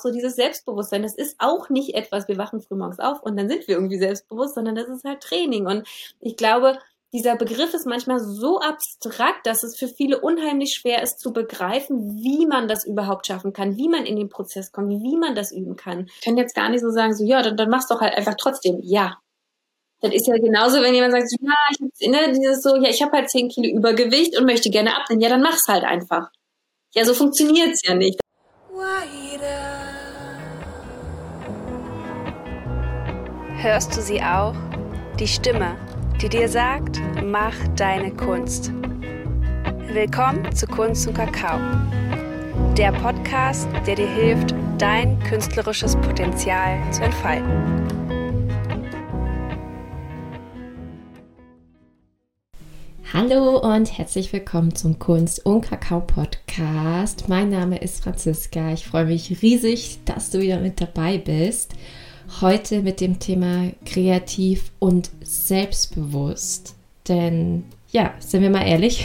auch so dieses Selbstbewusstsein. Das ist auch nicht etwas, wir wachen frühmorgens auf und dann sind wir irgendwie selbstbewusst, sondern das ist halt Training. Und ich glaube, dieser Begriff ist manchmal so abstrakt, dass es für viele unheimlich schwer ist zu begreifen, wie man das überhaupt schaffen kann, wie man in den Prozess kommt, wie man das üben kann. Ich kann jetzt gar nicht so sagen, so ja, dann, dann machst doch halt einfach trotzdem. Ja. Das ist ja genauso, wenn jemand sagt, ja, ich habe ne, dieses so, ja, ich habe halt 10 Kilo Übergewicht und möchte gerne abnehmen. Ja, dann mach's halt einfach. Ja, so funktioniert's ja nicht. Hörst du sie auch? Die Stimme die dir sagt, mach deine Kunst. Willkommen zu Kunst und Kakao, der Podcast, der dir hilft, dein künstlerisches Potenzial zu entfalten. Hallo und herzlich willkommen zum Kunst und Kakao Podcast. Mein Name ist Franziska. Ich freue mich riesig, dass du wieder mit dabei bist. Heute mit dem Thema kreativ und selbstbewusst. Denn ja, sind wir mal ehrlich,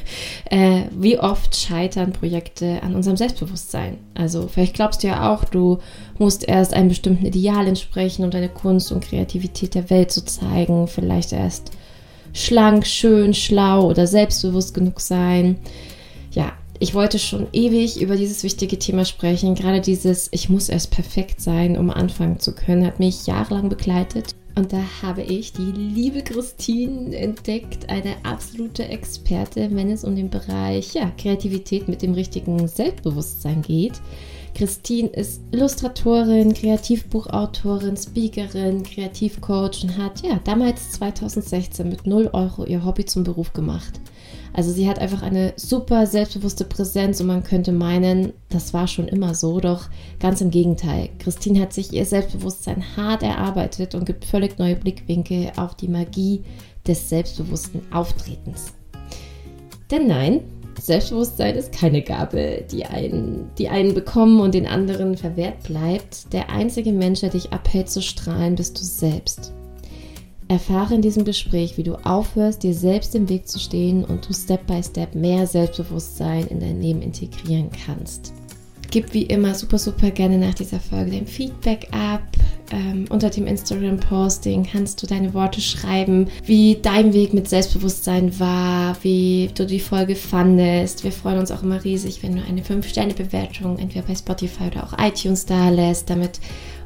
äh, wie oft scheitern Projekte an unserem Selbstbewusstsein? Also vielleicht glaubst du ja auch, du musst erst einem bestimmten Ideal entsprechen, um deine Kunst und Kreativität der Welt zu zeigen. Vielleicht erst schlank, schön, schlau oder selbstbewusst genug sein. Ja, ich wollte schon ewig über dieses wichtige Thema sprechen. Gerade dieses, ich muss erst perfekt sein, um anfangen zu können, hat mich jahrelang begleitet. Und da habe ich die liebe Christine entdeckt, eine absolute Expertin, wenn es um den Bereich ja, Kreativität mit dem richtigen Selbstbewusstsein geht. Christine ist Illustratorin, Kreativbuchautorin, Speakerin, Kreativcoach und hat ja damals 2016 mit 0 Euro ihr Hobby zum Beruf gemacht. Also sie hat einfach eine super selbstbewusste Präsenz und man könnte meinen, das war schon immer so, doch ganz im Gegenteil. Christine hat sich ihr Selbstbewusstsein hart erarbeitet und gibt völlig neue Blickwinkel auf die Magie des selbstbewussten Auftretens. Denn nein, Selbstbewusstsein ist keine Gabe, die einen, die einen bekommen und den anderen verwehrt bleibt. Der einzige Mensch, der dich abhält zu strahlen, bist du selbst. Erfahre in diesem Gespräch, wie du aufhörst, dir selbst im Weg zu stehen und du Step by Step mehr Selbstbewusstsein in dein Leben integrieren kannst. Gib wie immer super, super gerne nach dieser Folge dein Feedback ab. Ähm, unter dem Instagram-Posting kannst du deine Worte schreiben, wie dein Weg mit Selbstbewusstsein war, wie du die Folge fandest. Wir freuen uns auch immer riesig, wenn du eine 5-Sterne-Bewertung entweder bei Spotify oder auch iTunes da lässt. Damit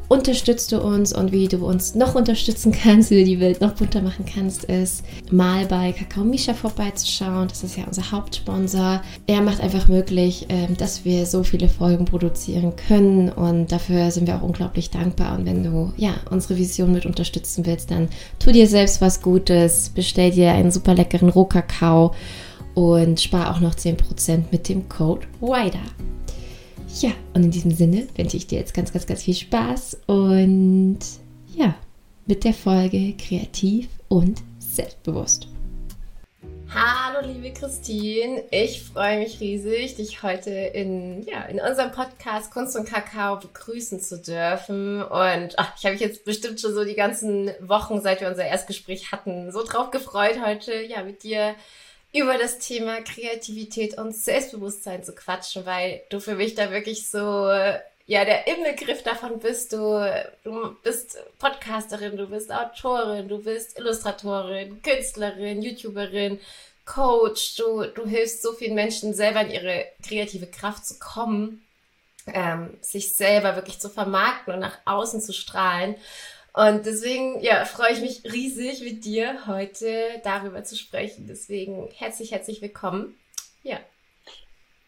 unterstützt du uns und wie du uns noch unterstützen kannst, wie du die Welt noch bunter machen kannst, ist mal bei Kakao Misha vorbeizuschauen. Das ist ja unser Hauptsponsor. Er macht einfach möglich, ähm, dass wir so viele Folgen produzieren können und dafür sind wir auch unglaublich dankbar. Und wenn du ja unsere Vision mit unterstützen willst, dann tu dir selbst was Gutes, bestell dir einen super leckeren Rohkakao und spar auch noch 10% mit dem Code WIDER. Ja, und in diesem Sinne wünsche ich dir jetzt ganz, ganz, ganz viel Spaß und ja, mit der Folge kreativ und selbstbewusst. Hallo liebe Christine, ich freue mich riesig, dich heute in, ja, in unserem Podcast Kunst und Kakao begrüßen zu dürfen. Und ach, ich habe mich jetzt bestimmt schon so die ganzen Wochen, seit wir unser Erstgespräch hatten, so drauf gefreut, heute ja mit dir über das Thema Kreativität und Selbstbewusstsein zu quatschen, weil du für mich da wirklich so ja der Inbegriff davon bist. Du, du bist Podcasterin, du bist Autorin, du bist Illustratorin, Künstlerin, YouTuberin, Coach. Du, du hilfst so vielen Menschen selber in ihre kreative Kraft zu kommen, ähm, sich selber wirklich zu vermarkten und nach außen zu strahlen. Und deswegen, ja, freue ich mich riesig mit dir heute darüber zu sprechen. Deswegen herzlich, herzlich willkommen. Ja.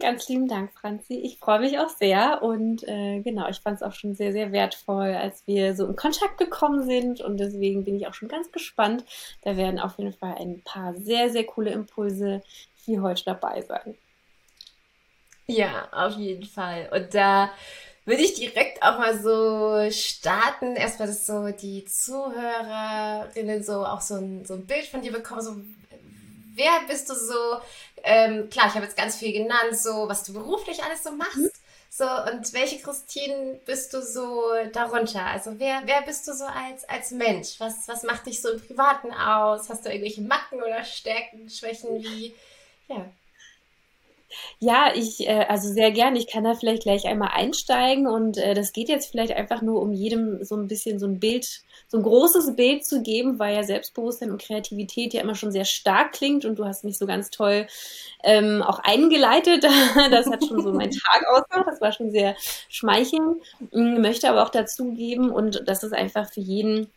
Ganz lieben Dank, Franzi. Ich freue mich auch sehr und äh, genau, ich fand es auch schon sehr, sehr wertvoll, als wir so in Kontakt gekommen sind und deswegen bin ich auch schon ganz gespannt. Da werden auf jeden Fall ein paar sehr, sehr coole Impulse hier heute dabei sein. Ja, auf jeden Fall. Und da würde ich direkt auch mal so starten. Erstmal, dass so die Zuhörerinnen so auch so ein, so ein Bild von dir bekommen. So, wer bist du so? Ähm, klar, ich habe jetzt ganz viel genannt, so was du beruflich alles so machst. Mhm. So, und welche Christine bist du so darunter? Also wer, wer bist du so als, als Mensch? Was, was macht dich so im Privaten aus? Hast du irgendwelche Macken oder Stärken, Schwächen? Wie, ja. Ja, ich, äh, also sehr gerne. Ich kann da vielleicht gleich einmal einsteigen und äh, das geht jetzt vielleicht einfach nur, um jedem so ein bisschen so ein Bild, so ein großes Bild zu geben, weil ja Selbstbewusstsein und Kreativität ja immer schon sehr stark klingt und du hast mich so ganz toll ähm, auch eingeleitet. das hat schon so meinen Tag ausgemacht. Das war schon sehr schmeichelnd. Möchte aber auch dazu geben und das ist einfach für jeden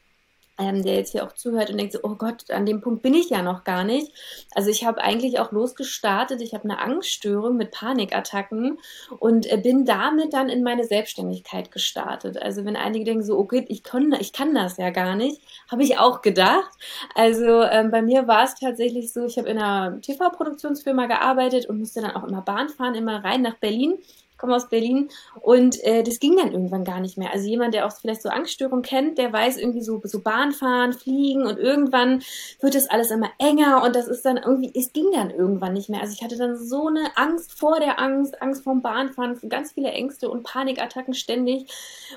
ähm, der jetzt hier auch zuhört und denkt so, oh Gott, an dem Punkt bin ich ja noch gar nicht. Also ich habe eigentlich auch losgestartet, ich habe eine Angststörung mit Panikattacken und äh, bin damit dann in meine Selbstständigkeit gestartet. Also wenn einige denken so, okay, ich kann, ich kann das ja gar nicht, habe ich auch gedacht. Also ähm, bei mir war es tatsächlich so, ich habe in einer TV-Produktionsfirma gearbeitet und musste dann auch immer Bahn fahren, immer rein nach Berlin komme aus Berlin und äh, das ging dann irgendwann gar nicht mehr. Also jemand, der auch vielleicht so Angststörungen kennt, der weiß irgendwie so, so Bahnfahren, Fliegen und irgendwann wird das alles immer enger und das ist dann irgendwie, es ging dann irgendwann nicht mehr. Also ich hatte dann so eine Angst vor der Angst, Angst vorm Bahnfahren, ganz viele Ängste und Panikattacken ständig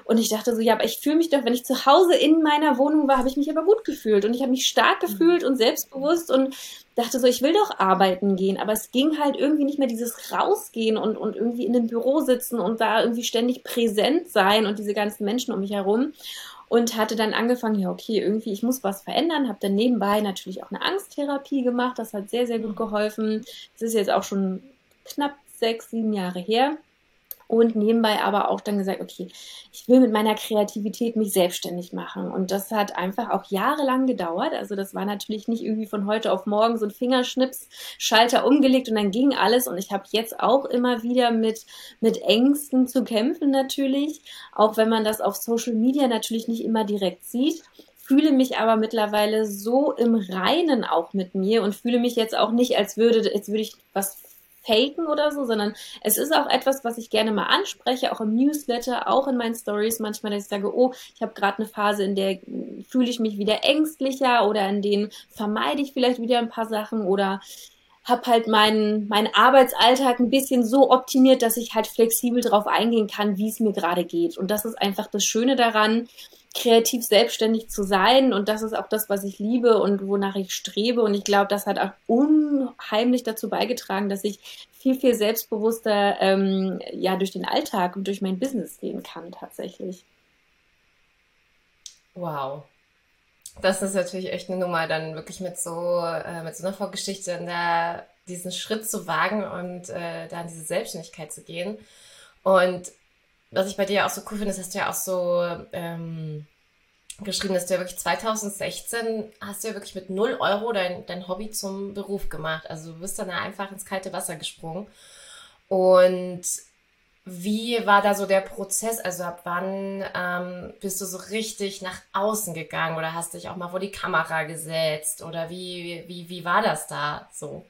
und ich dachte so, ja, aber ich fühle mich doch, wenn ich zu Hause in meiner Wohnung war, habe ich mich aber gut gefühlt und ich habe mich stark gefühlt und selbstbewusst und dachte so, ich will doch arbeiten gehen, aber es ging halt irgendwie nicht mehr dieses Rausgehen und, und irgendwie in dem Büro sitzen und da irgendwie ständig präsent sein und diese ganzen Menschen um mich herum. Und hatte dann angefangen, ja, okay, irgendwie, ich muss was verändern, habe dann nebenbei natürlich auch eine Angsttherapie gemacht, das hat sehr, sehr gut geholfen. Das ist jetzt auch schon knapp sechs, sieben Jahre her und nebenbei aber auch dann gesagt, okay, ich will mit meiner Kreativität mich selbstständig machen. Und das hat einfach auch jahrelang gedauert. Also das war natürlich nicht irgendwie von heute auf morgen so ein Fingerschnips, Schalter umgelegt und dann ging alles. Und ich habe jetzt auch immer wieder mit, mit Ängsten zu kämpfen natürlich, auch wenn man das auf Social Media natürlich nicht immer direkt sieht fühle mich aber mittlerweile so im Reinen auch mit mir und fühle mich jetzt auch nicht, als würde, als würde ich was faken oder so, sondern es ist auch etwas, was ich gerne mal anspreche, auch im Newsletter, auch in meinen Stories manchmal, dass ich sage, oh, ich habe gerade eine Phase, in der fühle ich mich wieder ängstlicher oder in denen vermeide ich vielleicht wieder ein paar Sachen oder habe halt meinen, meinen Arbeitsalltag ein bisschen so optimiert, dass ich halt flexibel darauf eingehen kann, wie es mir gerade geht. Und das ist einfach das Schöne daran, kreativ selbstständig zu sein. Und das ist auch das, was ich liebe und wonach ich strebe. Und ich glaube, das hat auch unheimlich dazu beigetragen, dass ich viel, viel selbstbewusster ähm, ja durch den Alltag und durch mein Business gehen kann tatsächlich. Wow. Das ist natürlich echt eine Nummer, dann wirklich mit so, äh, mit so einer Vorgeschichte in der, diesen Schritt zu wagen und äh, da in diese Selbstständigkeit zu gehen. Und was ich bei dir auch so cool finde, ist, dass du ja auch so ähm, geschrieben, dass du ja wirklich 2016 hast du ja wirklich mit 0 Euro dein, dein Hobby zum Beruf gemacht. Also du bist dann einfach ins kalte Wasser gesprungen. Und wie war da so der Prozess? Also ab wann ähm, bist du so richtig nach außen gegangen oder hast dich auch mal vor die Kamera gesetzt? Oder wie, wie, wie war das da so?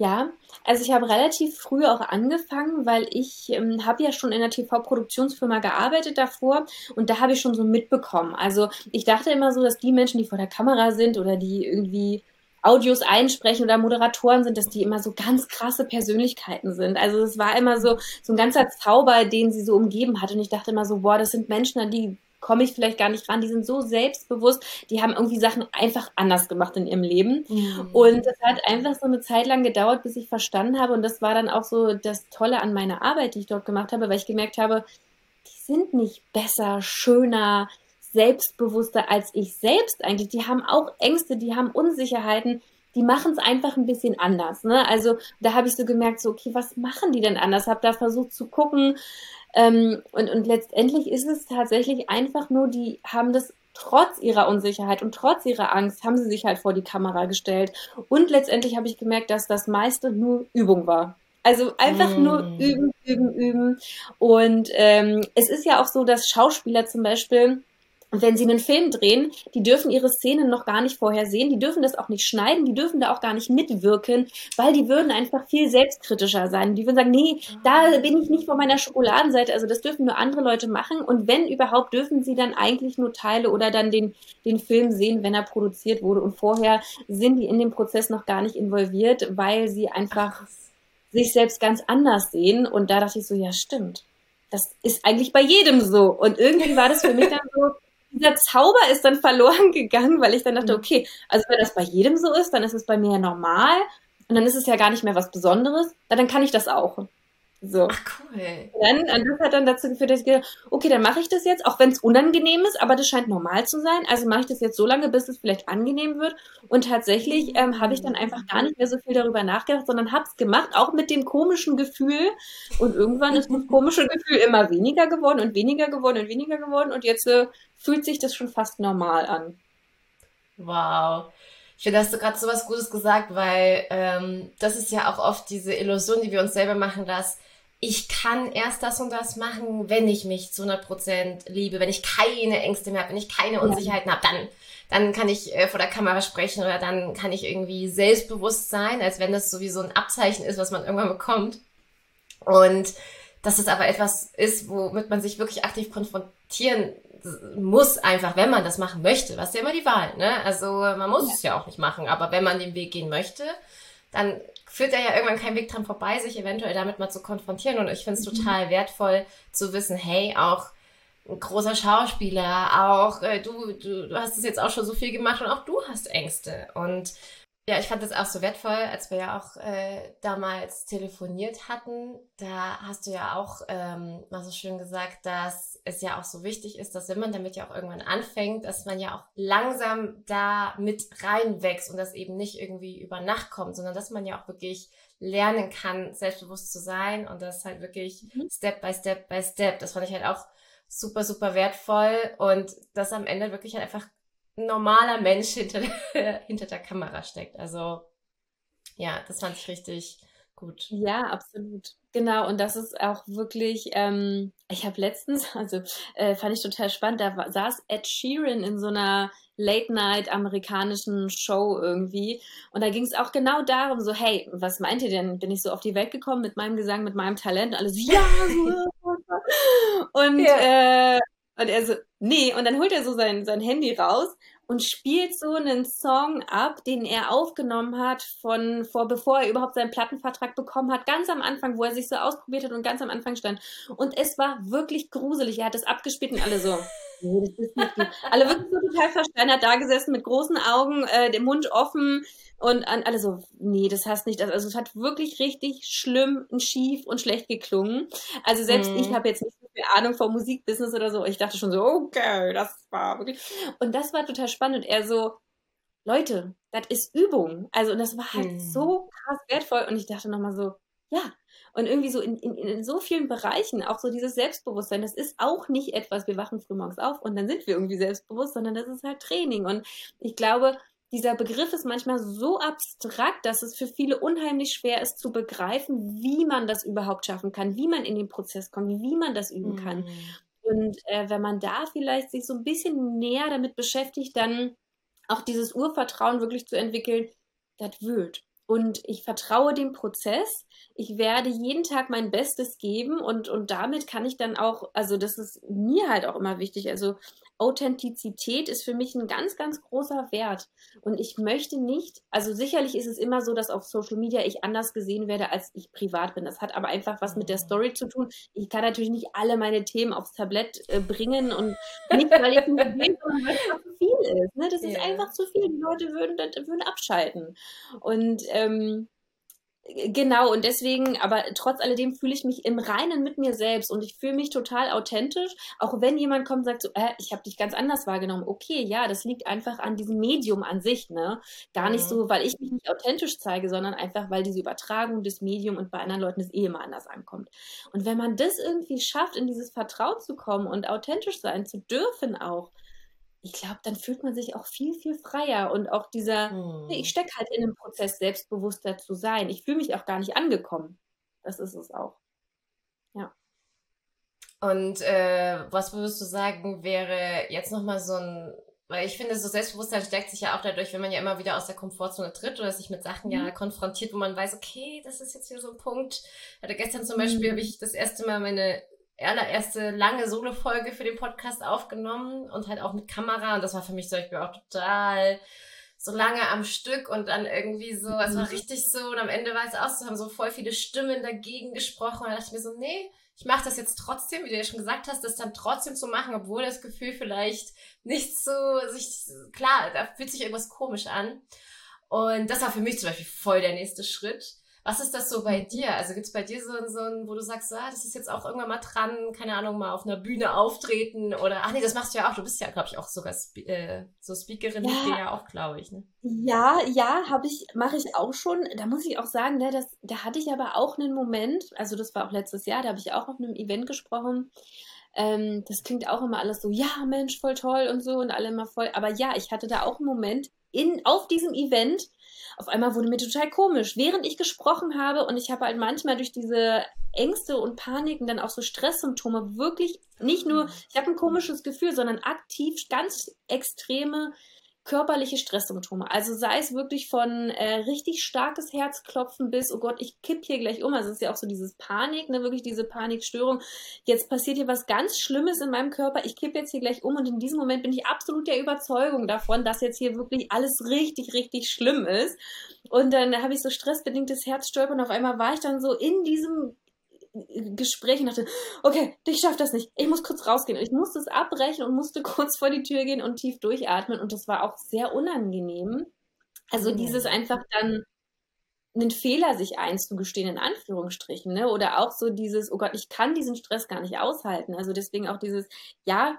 Ja, also ich habe relativ früh auch angefangen, weil ich ähm, habe ja schon in der TV-Produktionsfirma gearbeitet davor und da habe ich schon so mitbekommen. Also ich dachte immer so, dass die Menschen, die vor der Kamera sind oder die irgendwie Audios einsprechen oder Moderatoren sind, dass die immer so ganz krasse Persönlichkeiten sind. Also es war immer so, so ein ganzer Zauber, den sie so umgeben hat. Und ich dachte immer so, boah, das sind Menschen, an die komme ich vielleicht gar nicht ran. Die sind so selbstbewusst, die haben irgendwie Sachen einfach anders gemacht in ihrem Leben. Mhm. Und das hat einfach so eine Zeit lang gedauert, bis ich verstanden habe. Und das war dann auch so das Tolle an meiner Arbeit, die ich dort gemacht habe, weil ich gemerkt habe, die sind nicht besser, schöner, selbstbewusster als ich selbst eigentlich. Die haben auch Ängste, die haben Unsicherheiten. Die machen es einfach ein bisschen anders. Ne? Also da habe ich so gemerkt, so okay, was machen die denn anders? Habe da versucht zu gucken, ähm, und, und letztendlich ist es tatsächlich einfach nur, die haben das trotz ihrer Unsicherheit und trotz ihrer Angst, haben sie sich halt vor die Kamera gestellt. Und letztendlich habe ich gemerkt, dass das meiste nur Übung war. Also einfach mm. nur üben, üben, üben. Und ähm, es ist ja auch so, dass Schauspieler zum Beispiel und wenn sie einen Film drehen, die dürfen ihre Szenen noch gar nicht vorher sehen, die dürfen das auch nicht schneiden, die dürfen da auch gar nicht mitwirken, weil die würden einfach viel selbstkritischer sein. Die würden sagen, nee, da bin ich nicht vor meiner Schokoladenseite, also das dürfen nur andere Leute machen. Und wenn überhaupt, dürfen sie dann eigentlich nur Teile oder dann den, den Film sehen, wenn er produziert wurde. Und vorher sind die in dem Prozess noch gar nicht involviert, weil sie einfach sich selbst ganz anders sehen. Und da dachte ich so, ja, stimmt. Das ist eigentlich bei jedem so. Und irgendwie war das für mich dann so, dieser Zauber ist dann verloren gegangen, weil ich dann dachte, mhm. okay, also wenn das bei jedem so ist, dann ist es bei mir ja normal. und dann ist es ja gar nicht mehr was Besonderes, dann kann ich das auch. So. Ach cool. Dann, und das hat dann dazu geführt, dass ich gedacht okay, dann mache ich das jetzt, auch wenn es unangenehm ist, aber das scheint normal zu sein. Also mache ich das jetzt so lange, bis es vielleicht angenehm wird. Und tatsächlich ähm, habe ich dann einfach gar nicht mehr so viel darüber nachgedacht, sondern habe es gemacht, auch mit dem komischen Gefühl. Und irgendwann ist das komische Gefühl immer weniger geworden und weniger geworden und weniger geworden. Und jetzt äh, fühlt sich das schon fast normal an. Wow. Ich finde, hast du gerade so was Gutes gesagt, weil ähm, das ist ja auch oft diese Illusion, die wir uns selber machen, dass ich kann erst das und das machen, wenn ich mich zu 100% liebe, wenn ich keine Ängste mehr habe, wenn ich keine Unsicherheiten habe, dann, dann kann ich äh, vor der Kamera sprechen oder dann kann ich irgendwie selbstbewusst sein, als wenn das sowieso ein Abzeichen ist, was man irgendwann bekommt. Und dass es aber etwas ist, womit man sich wirklich aktiv konfrontieren muss, einfach, wenn man das machen möchte. Was ist ja immer die Wahl, ne? Also man muss ja. es ja auch nicht machen, aber wenn man den Weg gehen möchte, dann führt er ja irgendwann kein Weg dran vorbei, sich eventuell damit mal zu konfrontieren. Und ich finde es mhm. total wertvoll zu wissen, hey, auch ein großer Schauspieler, auch äh, du, du, du hast es jetzt auch schon so viel gemacht und auch du hast Ängste. Und ja, ich fand das auch so wertvoll, als wir ja auch äh, damals telefoniert hatten. Da hast du ja auch ähm, mal so schön gesagt, dass es ja auch so wichtig ist, dass wenn man damit ja auch irgendwann anfängt, dass man ja auch langsam da mit reinwächst und das eben nicht irgendwie über Nacht kommt, sondern dass man ja auch wirklich lernen kann, selbstbewusst zu sein und das halt wirklich mhm. Step by Step by Step. Das fand ich halt auch super, super wertvoll und das am Ende wirklich halt einfach normaler Mensch hinter der, hinter der Kamera steckt. Also ja, das fand ich richtig gut. Ja, absolut. Genau, und das ist auch wirklich, ähm, ich habe letztens, also äh, fand ich total spannend, da war, saß Ed Sheeran in so einer Late-Night amerikanischen Show irgendwie. Und da ging es auch genau darum, so, hey, was meint ihr denn? Bin ich so auf die Welt gekommen mit meinem Gesang, mit meinem Talent? Und alle so, ja, und, ja. äh, und er so, nee, und dann holt er so sein, sein Handy raus und spielt so einen Song ab, den er aufgenommen hat von vor, bevor er überhaupt seinen Plattenvertrag bekommen hat, ganz am Anfang, wo er sich so ausprobiert hat und ganz am Anfang stand. Und es war wirklich gruselig. Er hat es abgespielt und alle so. Nee, das ist nicht gut. Alle wirklich so total versteinert da gesessen mit großen Augen, äh, dem Mund offen und an alle so, nee, das hast nicht. Also es hat wirklich richtig schlimm und schief und schlecht geklungen. Also selbst mhm. ich habe jetzt nicht so viel Ahnung vom Musikbusiness oder so. Ich dachte schon so, okay, das war wirklich. Und das war total spannend. Und er so, Leute, das ist Übung. Also und das war halt mhm. so krass wertvoll. Und ich dachte nochmal so, ja. Und irgendwie so in, in, in so vielen Bereichen, auch so dieses Selbstbewusstsein, das ist auch nicht etwas, wir wachen frühmorgens auf und dann sind wir irgendwie selbstbewusst, sondern das ist halt Training. Und ich glaube, dieser Begriff ist manchmal so abstrakt, dass es für viele unheimlich schwer ist zu begreifen, wie man das überhaupt schaffen kann, wie man in den Prozess kommt, wie man das üben kann. Mhm. Und äh, wenn man da vielleicht sich so ein bisschen näher damit beschäftigt, dann auch dieses Urvertrauen wirklich zu entwickeln, das wird. Und ich vertraue dem Prozess. Ich werde jeden Tag mein Bestes geben und, und damit kann ich dann auch, also das ist mir halt auch immer wichtig. Also Authentizität ist für mich ein ganz, ganz großer Wert. Und ich möchte nicht, also sicherlich ist es immer so, dass auf Social Media ich anders gesehen werde, als ich privat bin. Das hat aber einfach was mit der Story zu tun. Ich kann natürlich nicht alle meine Themen aufs Tablett äh, bringen und nicht, weil ich weil es zu viel ist. Ne? Das yeah. ist einfach zu viel. Die Leute würden, würden abschalten. Und ähm, Genau, und deswegen, aber trotz alledem fühle ich mich im Reinen mit mir selbst und ich fühle mich total authentisch, auch wenn jemand kommt und sagt so, äh, ich habe dich ganz anders wahrgenommen. Okay, ja, das liegt einfach an diesem Medium an sich, ne? Gar nicht mhm. so, weil ich mich nicht authentisch zeige, sondern einfach, weil diese Übertragung des Medium und bei anderen Leuten es eh immer anders ankommt. Und wenn man das irgendwie schafft, in dieses Vertrauen zu kommen und authentisch sein zu dürfen auch, ich glaube, dann fühlt man sich auch viel, viel freier und auch dieser, hm. ich stecke halt in einem Prozess, selbstbewusster zu sein. Ich fühle mich auch gar nicht angekommen. Das ist es auch. Ja. Und äh, was würdest du sagen, wäre jetzt nochmal so ein, weil ich finde, so Selbstbewusstsein stärkt sich ja auch dadurch, wenn man ja immer wieder aus der Komfortzone tritt oder sich mit Sachen mhm. ja konfrontiert, wo man weiß, okay, das ist jetzt hier so ein Punkt. Also gestern zum Beispiel mhm. habe ich das erste Mal meine allererste lange Solo-Folge für den Podcast aufgenommen und halt auch mit Kamera. Und das war für mich zum Beispiel auch total so lange am Stück und dann irgendwie so, es war mhm. richtig so und am Ende war es auch so, haben so voll viele Stimmen dagegen gesprochen und da dachte ich mir so, nee, ich mache das jetzt trotzdem, wie du ja schon gesagt hast, das dann trotzdem zu machen, obwohl das Gefühl vielleicht nicht so sich, klar, da fühlt sich irgendwas komisch an. Und das war für mich zum Beispiel voll der nächste Schritt. Was ist das so bei dir? Also gibt es bei dir so, so ein, wo du sagst, ah, das ist jetzt auch irgendwann mal dran, keine Ahnung, mal auf einer Bühne auftreten oder, ach nee, das machst du ja auch. Du bist ja, glaube ich, auch sogar Spe äh, so Speakerin, ja. dir ja auch, glaube ich. Ne? Ja, ja, habe ich, mache ich auch schon. Da muss ich auch sagen, ne, das, da hatte ich aber auch einen Moment, also das war auch letztes Jahr, da habe ich auch auf einem Event gesprochen. Ähm, das klingt auch immer alles so, ja, Mensch, voll toll und so und alle immer voll. Aber ja, ich hatte da auch einen Moment in, auf diesem Event, auf einmal wurde mir total komisch, während ich gesprochen habe und ich habe halt manchmal durch diese Ängste und Paniken dann auch so Stresssymptome wirklich nicht nur, ich habe ein komisches Gefühl, sondern aktiv ganz extreme körperliche Stresssymptome. Also sei es wirklich von äh, richtig starkes Herzklopfen bis, oh Gott, ich kipp hier gleich um. Also es ist ja auch so dieses Panik, ne, wirklich diese Panikstörung. Jetzt passiert hier was ganz Schlimmes in meinem Körper. Ich kipp jetzt hier gleich um und in diesem Moment bin ich absolut der Überzeugung davon, dass jetzt hier wirklich alles richtig, richtig schlimm ist. Und dann habe ich so stressbedingtes Herzstolpern. Und auf einmal war ich dann so in diesem Gespräch und dachte, okay, ich schaff das nicht. Ich muss kurz rausgehen. Ich musste es abbrechen und musste kurz vor die Tür gehen und tief durchatmen. Und das war auch sehr unangenehm. Also mhm. dieses einfach dann einen Fehler sich einzugestehen, in Anführungsstrichen, ne? Oder auch so dieses, oh Gott, ich kann diesen Stress gar nicht aushalten. Also deswegen auch dieses, ja,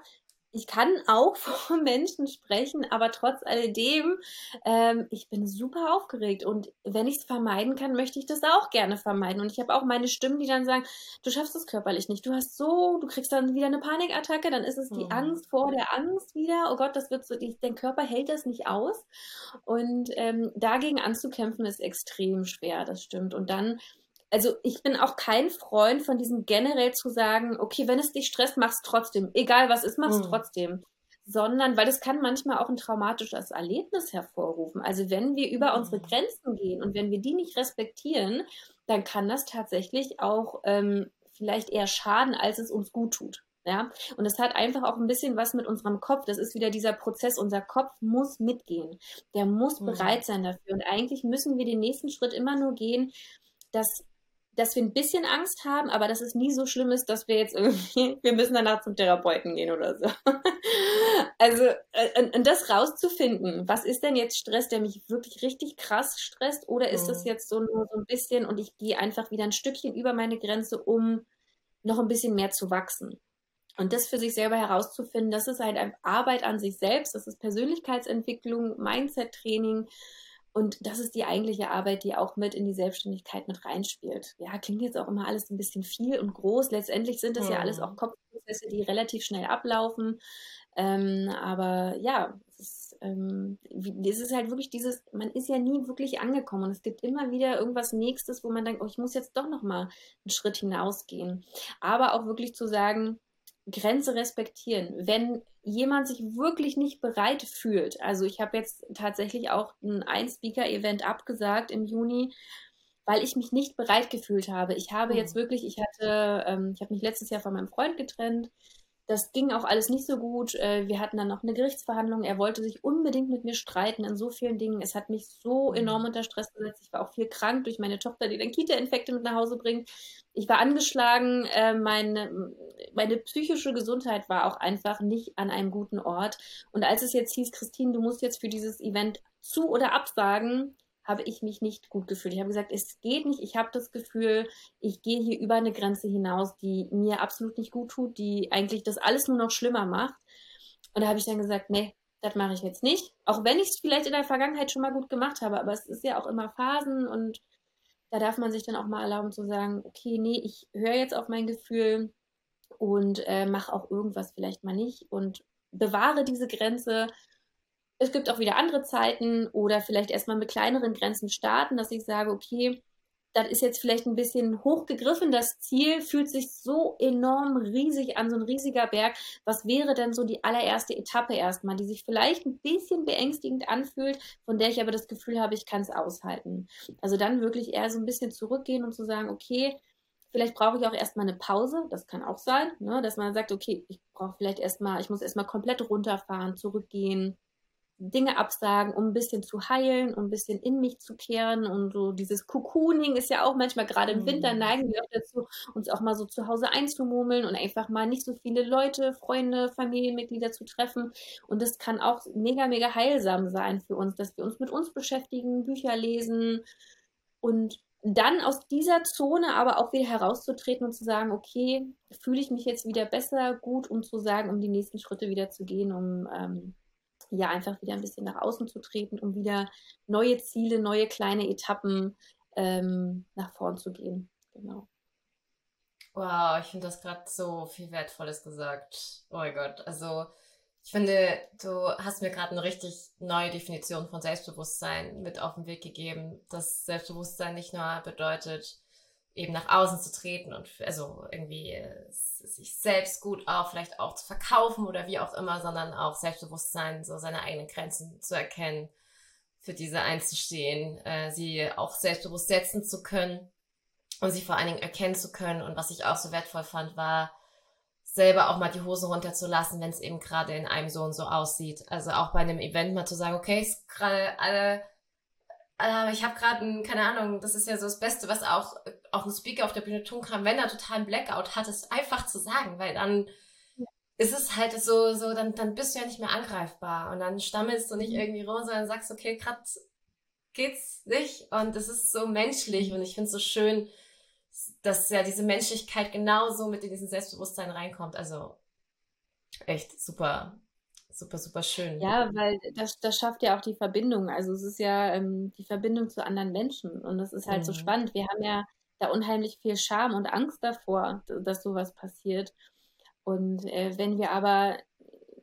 ich kann auch vor Menschen sprechen, aber trotz alledem, ähm, ich bin super aufgeregt und wenn ich es vermeiden kann, möchte ich das auch gerne vermeiden. Und ich habe auch meine Stimmen, die dann sagen, du schaffst es körperlich nicht, du hast so, du kriegst dann wieder eine Panikattacke, dann ist es die mhm. Angst vor der Angst wieder. Oh Gott, das wird so, dein Körper hält das nicht aus. Und ähm, dagegen anzukämpfen ist extrem schwer, das stimmt. Und dann also ich bin auch kein Freund von diesem generell zu sagen, okay, wenn es dich stresst, mach's trotzdem. Egal was ist, mach's mhm. trotzdem. Sondern, weil es kann manchmal auch ein traumatisches Erlebnis hervorrufen. Also wenn wir über mhm. unsere Grenzen gehen und wenn wir die nicht respektieren, dann kann das tatsächlich auch ähm, vielleicht eher schaden, als es uns gut tut. Ja, und es hat einfach auch ein bisschen was mit unserem Kopf. Das ist wieder dieser Prozess. Unser Kopf muss mitgehen. Der muss mhm. bereit sein dafür. Und eigentlich müssen wir den nächsten Schritt immer nur gehen, dass dass wir ein bisschen Angst haben, aber dass es nie so schlimm ist, dass wir jetzt irgendwie, wir müssen danach zum Therapeuten gehen oder so. also, äh, und das rauszufinden, was ist denn jetzt Stress, der mich wirklich richtig krass stresst, oder ist das mhm. jetzt so nur so ein bisschen und ich gehe einfach wieder ein Stückchen über meine Grenze, um noch ein bisschen mehr zu wachsen. Und das für sich selber herauszufinden, das ist halt Arbeit an sich selbst, das ist Persönlichkeitsentwicklung, Mindset-Training, und das ist die eigentliche Arbeit, die auch mit in die Selbstständigkeit mit reinspielt. Ja, klingt jetzt auch immer alles ein bisschen viel und groß. Letztendlich sind das ja, ja alles auch Kopfprozesse, die relativ schnell ablaufen. Ähm, aber ja, es ist, ähm, es ist halt wirklich dieses, man ist ja nie wirklich angekommen und es gibt immer wieder irgendwas Nächstes, wo man denkt, oh, ich muss jetzt doch noch mal einen Schritt hinausgehen. Aber auch wirklich zu sagen, Grenze respektieren. Wenn jemand sich wirklich nicht bereit fühlt, also ich habe jetzt tatsächlich auch ein Ein-Speaker-Event abgesagt im Juni, weil ich mich nicht bereit gefühlt habe. Ich habe jetzt hm. wirklich, ich hatte, ähm, ich habe mich letztes Jahr von meinem Freund getrennt. Das ging auch alles nicht so gut. Äh, wir hatten dann noch eine Gerichtsverhandlung. Er wollte sich unbedingt mit mir streiten in so vielen Dingen. Es hat mich so hm. enorm unter Stress gesetzt. Ich war auch viel krank durch meine Tochter, die dann Kita-Infekte mit nach Hause bringt ich war angeschlagen, äh, meine, meine psychische Gesundheit war auch einfach nicht an einem guten Ort. Und als es jetzt hieß, Christine, du musst jetzt für dieses Event zu oder absagen, habe ich mich nicht gut gefühlt. Ich habe gesagt, es geht nicht. Ich habe das Gefühl, ich gehe hier über eine Grenze hinaus, die mir absolut nicht gut tut, die eigentlich das alles nur noch schlimmer macht. Und da habe ich dann gesagt, nee, das mache ich jetzt nicht. Auch wenn ich es vielleicht in der Vergangenheit schon mal gut gemacht habe, aber es ist ja auch immer Phasen und da darf man sich dann auch mal erlauben zu sagen, okay, nee, ich höre jetzt auf mein Gefühl und äh, mache auch irgendwas vielleicht mal nicht und bewahre diese Grenze. Es gibt auch wieder andere Zeiten oder vielleicht erstmal mit kleineren Grenzen starten, dass ich sage, okay, das ist jetzt vielleicht ein bisschen hochgegriffen. Das Ziel fühlt sich so enorm riesig an, so ein riesiger Berg. Was wäre denn so die allererste Etappe erstmal, die sich vielleicht ein bisschen beängstigend anfühlt, von der ich aber das Gefühl habe, ich kann es aushalten. Also dann wirklich eher so ein bisschen zurückgehen und zu sagen, okay, vielleicht brauche ich auch erstmal eine Pause. Das kann auch sein, ne? dass man sagt, okay, ich brauche vielleicht erstmal, ich muss erstmal komplett runterfahren, zurückgehen Dinge absagen, um ein bisschen zu heilen, um ein bisschen in mich zu kehren und so dieses Cocooning ist ja auch manchmal gerade im Winter mhm. neigen wir auch dazu, uns auch mal so zu Hause einzumummeln und einfach mal nicht so viele Leute, Freunde, Familienmitglieder zu treffen und das kann auch mega, mega heilsam sein für uns, dass wir uns mit uns beschäftigen, Bücher lesen und dann aus dieser Zone aber auch wieder herauszutreten und zu sagen, okay, fühle ich mich jetzt wieder besser, gut, um zu sagen, um die nächsten Schritte wieder zu gehen, um ähm, ja einfach wieder ein bisschen nach außen zu treten, um wieder neue Ziele, neue kleine Etappen ähm, nach vorn zu gehen. Genau. Wow, ich finde das gerade so viel Wertvolles gesagt. Oh mein Gott. Also ich finde, du hast mir gerade eine richtig neue Definition von Selbstbewusstsein mit auf den Weg gegeben, dass Selbstbewusstsein nicht nur bedeutet, eben nach außen zu treten und also irgendwie äh, sich selbst gut auch vielleicht auch zu verkaufen oder wie auch immer, sondern auch Selbstbewusstsein, so seine eigenen Grenzen zu erkennen, für diese einzustehen, äh, sie auch selbstbewusst setzen zu können und sie vor allen Dingen erkennen zu können. Und was ich auch so wertvoll fand, war selber auch mal die Hosen runterzulassen, wenn es eben gerade in einem so und so aussieht. Also auch bei einem Event mal zu sagen, okay, ist gerade alle äh, ich habe gerade, keine Ahnung, das ist ja so das Beste, was auch, auch ein Speaker auf der Bühne tun kann, wenn er total einen Blackout hat, ist einfach zu sagen, weil dann ja. ist es halt so, so dann, dann bist du ja nicht mehr angreifbar und dann stammelst du nicht mhm. irgendwie rum, sondern sagst, okay, gerade geht's nicht und es ist so menschlich und ich finde es so schön, dass ja diese Menschlichkeit genauso mit in diesen Selbstbewusstsein reinkommt. Also echt super, super, super schön. Ja, weil das, das schafft ja auch die Verbindung. Also es ist ja ähm, die Verbindung zu anderen Menschen. Und das ist halt mhm. so spannend. Wir haben ja da unheimlich viel Scham und Angst davor, dass sowas passiert. Und äh, wenn wir aber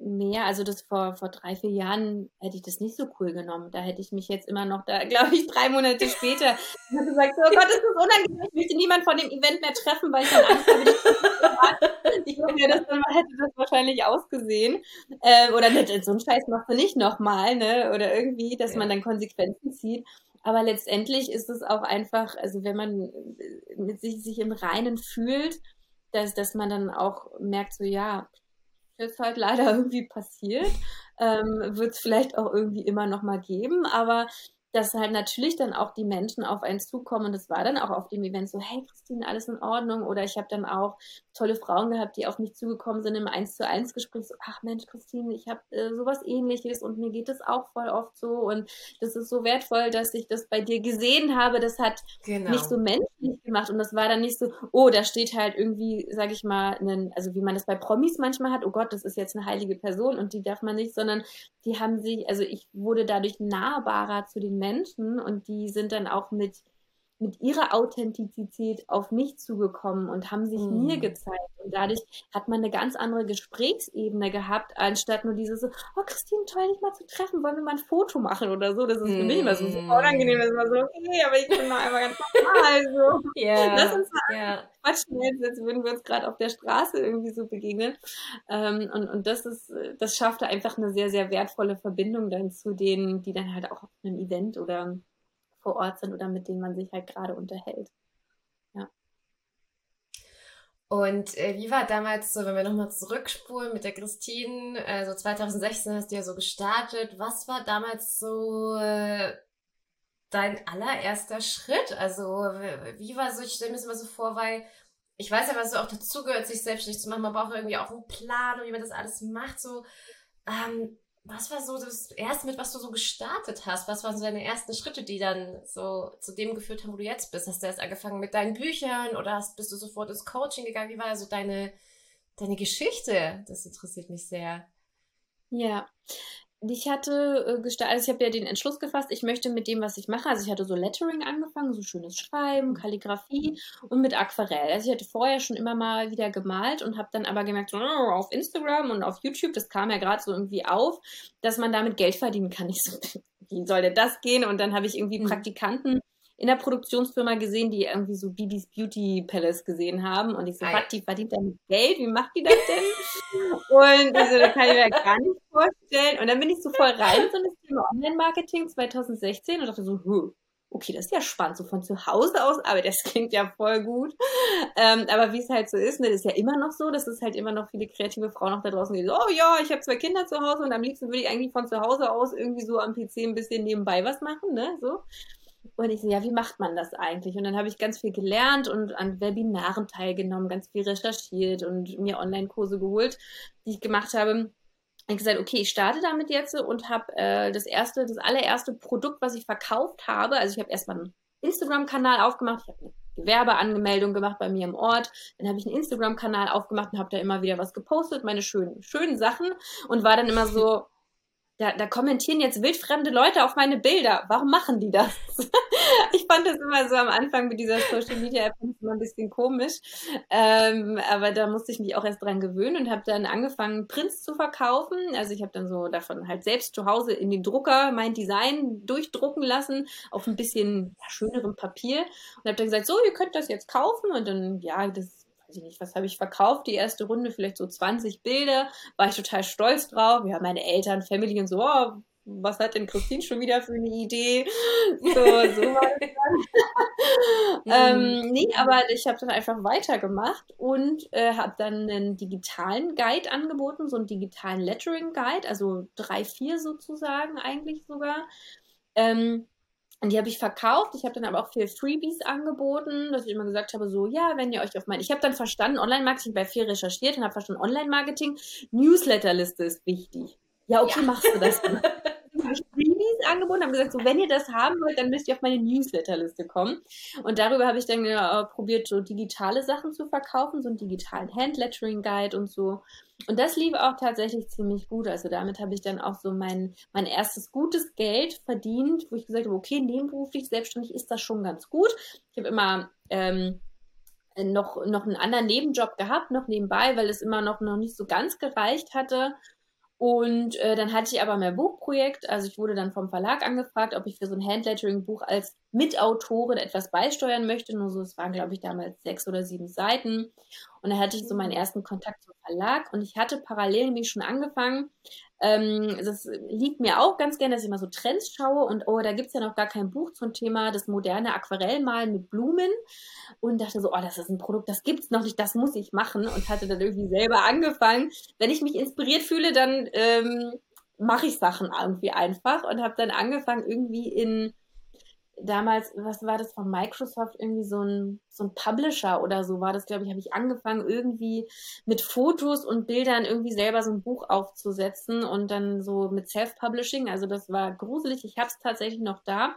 mehr, also das vor, vor drei, vier Jahren hätte ich das nicht so cool genommen. Da hätte ich mich jetzt immer noch da, glaube ich, drei Monate später gesagt, oh Gott, das ist unangenehm, ich möchte niemand von dem Event mehr treffen, weil ich dann Angst habe, ich glaube, das dann hätte das wahrscheinlich ausgesehen. Äh, oder nicht, so einen Scheiß machst du nicht nochmal, ne? Oder irgendwie, dass ja. man dann Konsequenzen zieht. Aber letztendlich ist es auch einfach, also wenn man mit sich, sich im Reinen fühlt, dass, dass man dann auch merkt, so ja, jetzt halt leider irgendwie passiert. Ähm, Wird es vielleicht auch irgendwie immer noch mal geben, aber dass halt natürlich dann auch die Menschen auf einen zukommen. Und es war dann auch auf dem Event so, hey Christine, alles in Ordnung? Oder ich habe dann auch tolle Frauen gehabt, die auf mich zugekommen sind im 1 zu 1 Gespräch, so, ach Mensch Christine, ich habe äh, sowas ähnliches und mir geht es auch voll oft so. Und das ist so wertvoll, dass ich das bei dir gesehen habe, das hat genau. mich so menschlich gemacht. Und das war dann nicht so, oh, da steht halt irgendwie, sage ich mal, einen, also wie man das bei Promis manchmal hat, oh Gott, das ist jetzt eine heilige Person und die darf man nicht, sondern die haben sich, also ich wurde dadurch nahbarer zu den Menschen und die sind dann auch mit mit ihrer Authentizität auf mich zugekommen und haben sich mhm. mir gezeigt. Und dadurch hat man eine ganz andere Gesprächsebene gehabt, anstatt nur dieses so, oh Christine, toll, dich mal zu treffen, wollen wir mal ein Foto machen oder so. Das ist für mich immer so mhm. unangenehm. Das ist immer so, okay, aber ich bin noch einmal ganz normal. So. Yeah. Lass uns mal yeah. quatschen jetzt, als würden wir uns gerade auf der Straße irgendwie so begegnen. Ähm, und, und das ist, das schaffte einfach eine sehr, sehr wertvolle Verbindung dann zu denen, die dann halt auch auf einem Event oder vor Ort sind oder mit denen man sich halt gerade unterhält. Ja. Und äh, wie war damals so, wenn wir nochmal zurückspulen mit der Christine, äh, so 2016 hast du ja so gestartet. Was war damals so äh, dein allererster Schritt? Also wie war so, ich stelle mir das immer so vor, weil ich weiß ja, was so auch dazugehört, sich selbstständig zu machen. Man braucht irgendwie auch einen Plan und wie man das alles macht. So, ähm, was war so das erste, mit was du so gestartet hast? Was waren so deine ersten Schritte, die dann so zu dem geführt haben, wo du jetzt bist? Hast du erst angefangen mit deinen Büchern oder hast, bist du sofort ins Coaching gegangen? Wie war so deine, deine Geschichte? Das interessiert mich sehr. Ja, ich hatte äh, gestartet, also ich habe ja den Entschluss gefasst, ich möchte mit dem, was ich mache, also ich hatte so Lettering angefangen, so schönes Schreiben, Kalligrafie und mit Aquarell. Also ich hatte vorher schon immer mal wieder gemalt und habe dann aber gemerkt, so, oh, auf Instagram und auf YouTube, das kam ja gerade so irgendwie auf, dass man damit Geld verdienen kann. Ich so, wie soll denn das gehen? Und dann habe ich irgendwie mhm. Praktikanten in der Produktionsfirma gesehen, die irgendwie so Bibis Beauty Palace gesehen haben. Und ich so, was, die verdient damit Geld? Wie macht die das denn? und also, das kann ich mir gar nicht vorstellen. Und dann bin ich so voll rein in so das Thema Online-Marketing 2016 und dachte so, huh, okay, das ist ja spannend, so von zu Hause aus, aber das klingt ja voll gut. Ähm, aber wie es halt so ist, ne, das ist ja immer noch so, dass es halt immer noch viele kreative Frauen noch da draußen die so, oh ja, ich habe zwei Kinder zu Hause und am liebsten würde ich eigentlich von zu Hause aus irgendwie so am PC ein bisschen nebenbei was machen, ne, so. Und ich so, ja, wie macht man das eigentlich? Und dann habe ich ganz viel gelernt und an Webinaren teilgenommen, ganz viel recherchiert und mir Online-Kurse geholt, die ich gemacht habe ich gesagt, okay, ich starte damit jetzt und habe äh, das erste, das allererste Produkt, was ich verkauft habe. Also ich habe erstmal einen Instagram-Kanal aufgemacht, ich habe eine Gewerbeanmeldung gemacht bei mir im Ort, dann habe ich einen Instagram-Kanal aufgemacht und habe da immer wieder was gepostet, meine schönen, schönen Sachen und war dann immer so, da, da kommentieren jetzt wildfremde Leute auf meine Bilder. Warum machen die das? ich fand das immer so am Anfang mit dieser Social Media App immer ein bisschen komisch. Ähm, aber da musste ich mich auch erst dran gewöhnen und habe dann angefangen, Prints zu verkaufen. Also ich habe dann so davon halt selbst zu Hause in den Drucker mein Design durchdrucken lassen auf ein bisschen schönerem Papier und habe dann gesagt, so, ihr könnt das jetzt kaufen und dann, ja, das weiß ich nicht, was habe ich verkauft, die erste Runde, vielleicht so 20 Bilder, war ich total stolz drauf. Ja, meine Eltern, Family und so, oh, was hat denn Christine schon wieder für eine Idee? So, so war das dann. ähm, nee, aber ich habe dann einfach weitergemacht und äh, habe dann einen digitalen Guide angeboten, so einen digitalen Lettering Guide, also drei, vier sozusagen eigentlich sogar. Ähm, und die habe ich verkauft. Ich habe dann aber auch viel Freebies angeboten, dass ich immer gesagt habe, so, ja, wenn ihr euch auf mein... Ich habe dann verstanden, Online-Marketing bei viel recherchiert und habe verstanden, Online-Marketing, Newsletterliste ist wichtig. Ja, okay, ja. machst du das. angeboten, habe gesagt, so, wenn ihr das haben wollt, dann müsst ihr auf meine Newsletterliste kommen. Und darüber habe ich dann äh, probiert, so digitale Sachen zu verkaufen, so einen digitalen Handlettering-Guide und so. Und das lief auch tatsächlich ziemlich gut. Also damit habe ich dann auch so mein, mein erstes gutes Geld verdient, wo ich gesagt habe, okay, nebenberuflich, selbstständig ist das schon ganz gut. Ich habe immer ähm, noch, noch einen anderen Nebenjob gehabt, noch nebenbei, weil es immer noch, noch nicht so ganz gereicht hatte. Und äh, dann hatte ich aber mein Buchprojekt. Also ich wurde dann vom Verlag angefragt, ob ich für so ein Handlettering-Buch als Mitautorin etwas beisteuern möchte. Nur so, es waren, glaube ich, damals sechs oder sieben Seiten. Und da hatte ich so meinen ersten Kontakt zum Verlag. Und ich hatte parallel nämlich schon angefangen, ähm, das liegt mir auch ganz gerne, dass ich mal so Trends schaue und oh, da gibt's ja noch gar kein Buch zum Thema das moderne Aquarellmalen mit Blumen und dachte so, oh, das ist ein Produkt, das gibt's noch nicht, das muss ich machen und hatte dann irgendwie selber angefangen. Wenn ich mich inspiriert fühle, dann ähm, mache ich Sachen irgendwie einfach und habe dann angefangen irgendwie in damals, was war das von Microsoft, irgendwie so ein, so ein Publisher oder so war das, glaube ich, habe ich angefangen, irgendwie mit Fotos und Bildern irgendwie selber so ein Buch aufzusetzen und dann so mit Self-Publishing. Also das war gruselig. Ich habe es tatsächlich noch da.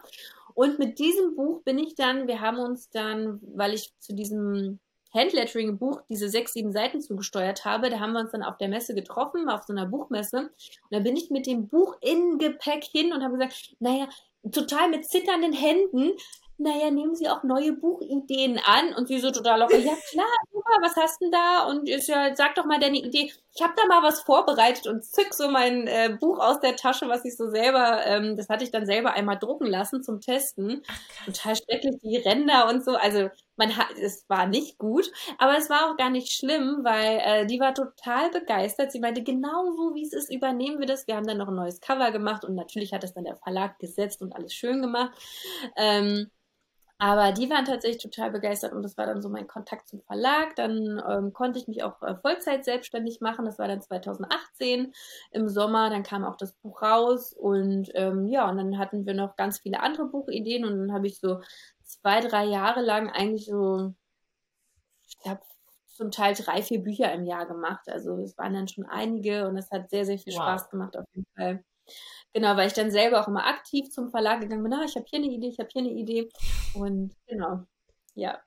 Und mit diesem Buch bin ich dann, wir haben uns dann, weil ich zu diesem Handlettering-Buch diese sechs, sieben Seiten zugesteuert habe. Da haben wir uns dann auf der Messe getroffen, auf so einer Buchmesse. Und da bin ich mit dem Buch in Gepäck hin und habe gesagt, naja, total mit zitternden Händen, naja, nehmen Sie auch neue Buchideen an? Und sie so total locker, ja klar, super, was hast denn da? Und ich ja, sag doch mal deine Idee. Ich habe da mal was vorbereitet und zück so mein äh, Buch aus der Tasche, was ich so selber, ähm, das hatte ich dann selber einmal drucken lassen zum Testen. Ach, total schrecklich, die Ränder und so. Also man hat, es war nicht gut, aber es war auch gar nicht schlimm, weil äh, die war total begeistert. Sie meinte, genau so wie es ist, übernehmen wir das. Wir haben dann noch ein neues Cover gemacht und natürlich hat es dann der Verlag gesetzt und alles schön gemacht. Ähm, aber die waren tatsächlich total begeistert und das war dann so mein Kontakt zum Verlag. Dann ähm, konnte ich mich auch äh, Vollzeit selbstständig machen. Das war dann 2018 im Sommer. Dann kam auch das Buch raus und ähm, ja, und dann hatten wir noch ganz viele andere Buchideen und dann habe ich so zwei, drei Jahre lang eigentlich so, ich glaube, zum Teil drei, vier Bücher im Jahr gemacht. Also es waren dann schon einige und es hat sehr, sehr viel wow. Spaß gemacht auf jeden Fall. Genau, weil ich dann selber auch immer aktiv zum Verlag gegangen bin, ah, ich habe hier eine Idee, ich habe hier eine Idee. Und genau, ja,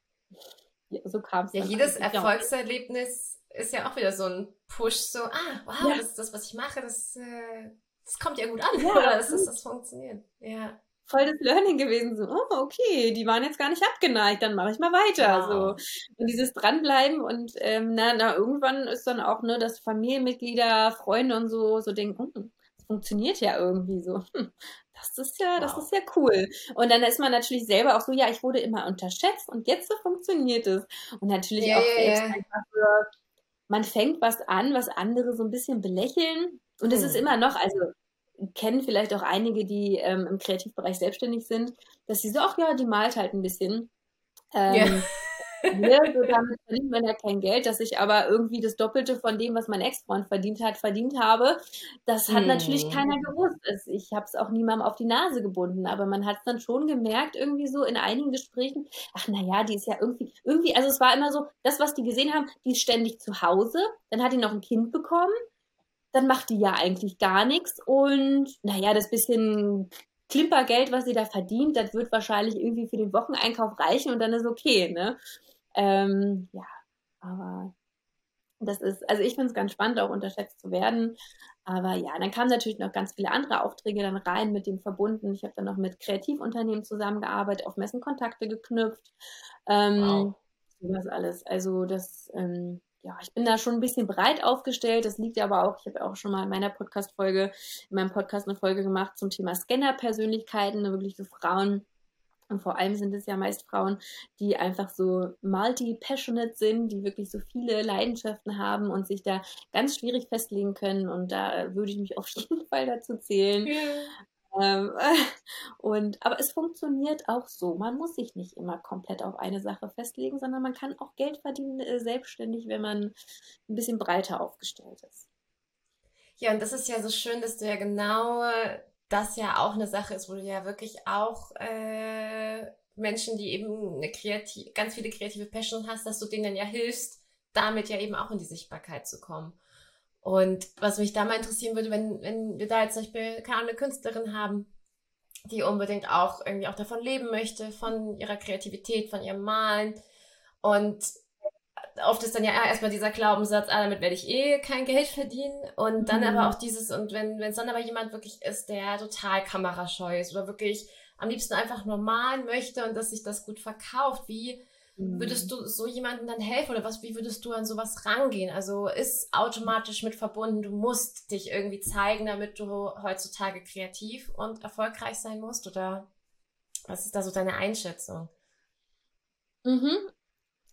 ja so kam es. Ja, jedes Erfolgserlebnis ist ja auch wieder so ein Push, so, ah, wow, ja. das ist das, was ich mache, das, äh, das kommt ja gut an, ja, oder das, das, das funktioniert. Ja voll das Learning gewesen. So, oh, okay, die waren jetzt gar nicht abgeneigt, dann mache ich mal weiter. Wow. So. Und dieses Dranbleiben und ähm, na, na, irgendwann ist dann auch, ne, dass Familienmitglieder, Freunde und so, so denken, hm, funktioniert ja irgendwie so. Hm, das ist ja, wow. das ist ja cool. Und dann ist man natürlich selber auch so, ja, ich wurde immer unterschätzt und jetzt so funktioniert es. Und natürlich yeah, auch selbst yeah. einfach so, man fängt was an, was andere so ein bisschen belächeln. Und es hm. ist immer noch, also kennen vielleicht auch einige, die ähm, im Kreativbereich selbstständig sind, dass sie so, ach ja, die malt halt ein bisschen. Ähm, ja. Ne, so damit verdient man ja kein Geld, dass ich aber irgendwie das Doppelte von dem, was mein Ex-Freund verdient hat, verdient habe. Das hat hm. natürlich keiner gewusst. Ich habe es auch niemandem auf die Nase gebunden, aber man hat es dann schon gemerkt, irgendwie so in einigen Gesprächen, ach naja, die ist ja irgendwie, irgendwie, also es war immer so, das, was die gesehen haben, die ist ständig zu Hause, dann hat die noch ein Kind bekommen, dann macht die ja eigentlich gar nichts und naja, das bisschen Klimpergeld, was sie da verdient, das wird wahrscheinlich irgendwie für den Wocheneinkauf reichen und dann ist okay, ne? Ähm, ja, aber das ist, also ich finde es ganz spannend, auch unterschätzt zu werden. Aber ja, dann kamen natürlich noch ganz viele andere Aufträge dann rein mit dem verbunden. Ich habe dann noch mit Kreativunternehmen zusammengearbeitet, auf Messen Kontakte geknüpft. Ähm, wow. Sowas alles. Also das, ähm, ja, ich bin da schon ein bisschen breit aufgestellt. Das liegt aber auch, ich habe auch schon mal in meiner Podcast-Folge, in meinem Podcast eine Folge gemacht zum Thema Scanner-Persönlichkeiten, wirklich für Frauen und vor allem sind es ja meist Frauen, die einfach so multi-passionate sind, die wirklich so viele Leidenschaften haben und sich da ganz schwierig festlegen können. Und da würde ich mich auf jeden Fall dazu zählen. Ja. Ähm, und, aber es funktioniert auch so. Man muss sich nicht immer komplett auf eine Sache festlegen, sondern man kann auch Geld verdienen äh, selbstständig, wenn man ein bisschen breiter aufgestellt ist. Ja, und das ist ja so schön, dass du ja genau das ja auch eine Sache ist, wo du ja wirklich auch äh, Menschen, die eben eine kreativ, ganz viele kreative Passion hast, dass du denen ja hilfst, damit ja eben auch in die Sichtbarkeit zu kommen. Und was mich da mal interessieren würde, wenn, wenn wir da jetzt zum Beispiel keine eine Künstlerin haben, die unbedingt auch irgendwie auch davon leben möchte, von ihrer Kreativität, von ihrem Malen und oft ist dann ja erstmal dieser Glaubenssatz, ah, damit werde ich eh kein Geld verdienen. Und dann mhm. aber auch dieses, und wenn es dann aber jemand wirklich ist, der total kamerascheu ist oder wirklich am liebsten einfach normal möchte und dass sich das gut verkauft, wie. Würdest du so jemandem dann helfen oder was, wie würdest du an sowas rangehen? Also ist automatisch mit verbunden, du musst dich irgendwie zeigen, damit du heutzutage kreativ und erfolgreich sein musst oder was ist da so deine Einschätzung? Mhm.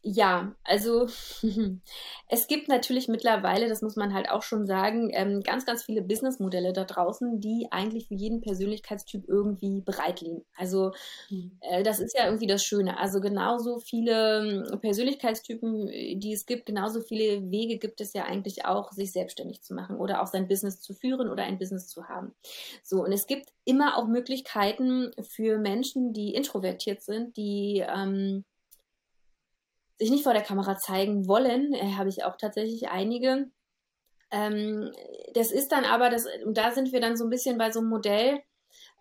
Ja, also es gibt natürlich mittlerweile, das muss man halt auch schon sagen, ähm, ganz, ganz viele Businessmodelle da draußen, die eigentlich für jeden Persönlichkeitstyp irgendwie bereit liegen. Also mhm. äh, das ist ja irgendwie das Schöne. Also genauso viele ähm, Persönlichkeitstypen, die es gibt, genauso viele Wege gibt es ja eigentlich auch, sich selbstständig zu machen oder auch sein Business zu führen oder ein Business zu haben. So, und es gibt immer auch Möglichkeiten für Menschen, die introvertiert sind, die ähm, sich nicht vor der Kamera zeigen wollen, äh, habe ich auch tatsächlich einige. Ähm, das ist dann aber, das, und da sind wir dann so ein bisschen bei so einem Modell,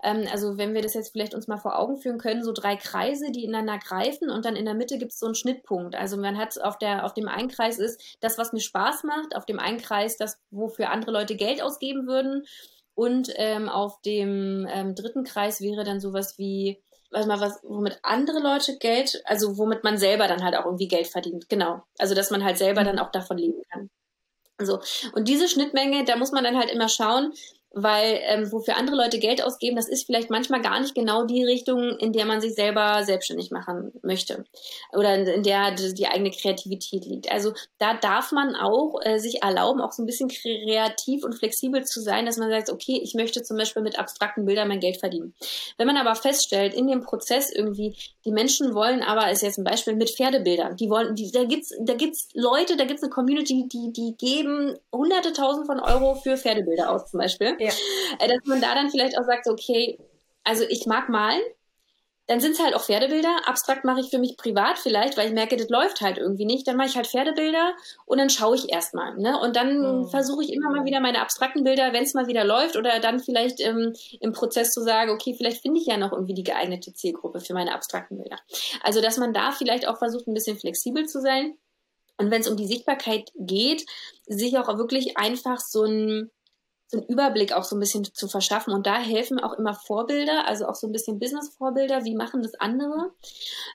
ähm, also wenn wir das jetzt vielleicht uns mal vor Augen führen können, so drei Kreise, die ineinander greifen und dann in der Mitte gibt es so einen Schnittpunkt. Also man hat auf der, auf dem einen Kreis ist das, was mir Spaß macht, auf dem einen Kreis das, wofür andere Leute Geld ausgeben würden und ähm, auf dem ähm, dritten Kreis wäre dann sowas wie was mal was, womit andere Leute Geld, also womit man selber dann halt auch irgendwie Geld verdient, genau. Also dass man halt selber dann auch davon leben kann. So. Und diese Schnittmenge, da muss man dann halt immer schauen, weil ähm, wofür andere Leute Geld ausgeben, das ist vielleicht manchmal gar nicht genau die Richtung, in der man sich selber selbstständig machen möchte oder in der die eigene Kreativität liegt. Also da darf man auch äh, sich erlauben, auch so ein bisschen kreativ und flexibel zu sein, dass man sagt, okay, ich möchte zum Beispiel mit abstrakten Bildern mein Geld verdienen. Wenn man aber feststellt, in dem Prozess irgendwie, die Menschen wollen aber, ist jetzt ein Beispiel mit Pferdebildern, die wollen, die, da gibt's, da gibt's Leute, da gibt's eine Community, die, die geben hunderte tausend von Euro für Pferdebilder aus zum Beispiel. Ja. Äh, dass man da dann vielleicht auch sagt, okay, also ich mag malen, dann sind es halt auch Pferdebilder. Abstrakt mache ich für mich privat vielleicht, weil ich merke, das läuft halt irgendwie nicht. Dann mache ich halt Pferdebilder und dann schaue ich erstmal. Ne? Und dann mhm. versuche ich immer mal wieder meine abstrakten Bilder, wenn es mal wieder läuft, oder dann vielleicht ähm, im Prozess zu sagen, okay, vielleicht finde ich ja noch irgendwie die geeignete Zielgruppe für meine abstrakten Bilder. Also, dass man da vielleicht auch versucht, ein bisschen flexibel zu sein. Und wenn es um die Sichtbarkeit geht, sich auch wirklich einfach so ein so einen Überblick auch so ein bisschen zu verschaffen. Und da helfen auch immer Vorbilder, also auch so ein bisschen Business-Vorbilder, wie machen das andere.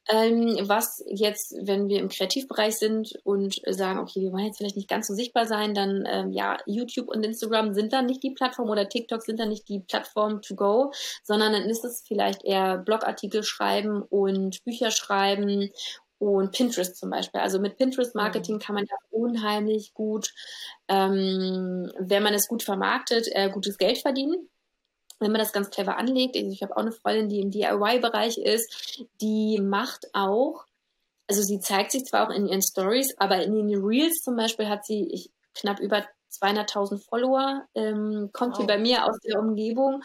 Ähm, was jetzt, wenn wir im Kreativbereich sind und sagen, okay, wir wollen jetzt vielleicht nicht ganz so sichtbar sein, dann ähm, ja, YouTube und Instagram sind dann nicht die Plattform oder TikTok sind dann nicht die Plattform to go, sondern dann ist es vielleicht eher Blogartikel schreiben und Bücher schreiben und Pinterest zum Beispiel. Also mit Pinterest-Marketing kann man ja unheimlich gut, ähm, wenn man es gut vermarktet, äh, gutes Geld verdienen. wenn man das ganz clever anlegt, also ich habe auch eine Freundin, die im DIY-Bereich ist, die macht auch, also sie zeigt sich zwar auch in ihren Stories, aber in den Reels zum Beispiel hat sie ich, knapp über 200.000 Follower, ähm, kommt wow. hier bei mir aus der Umgebung.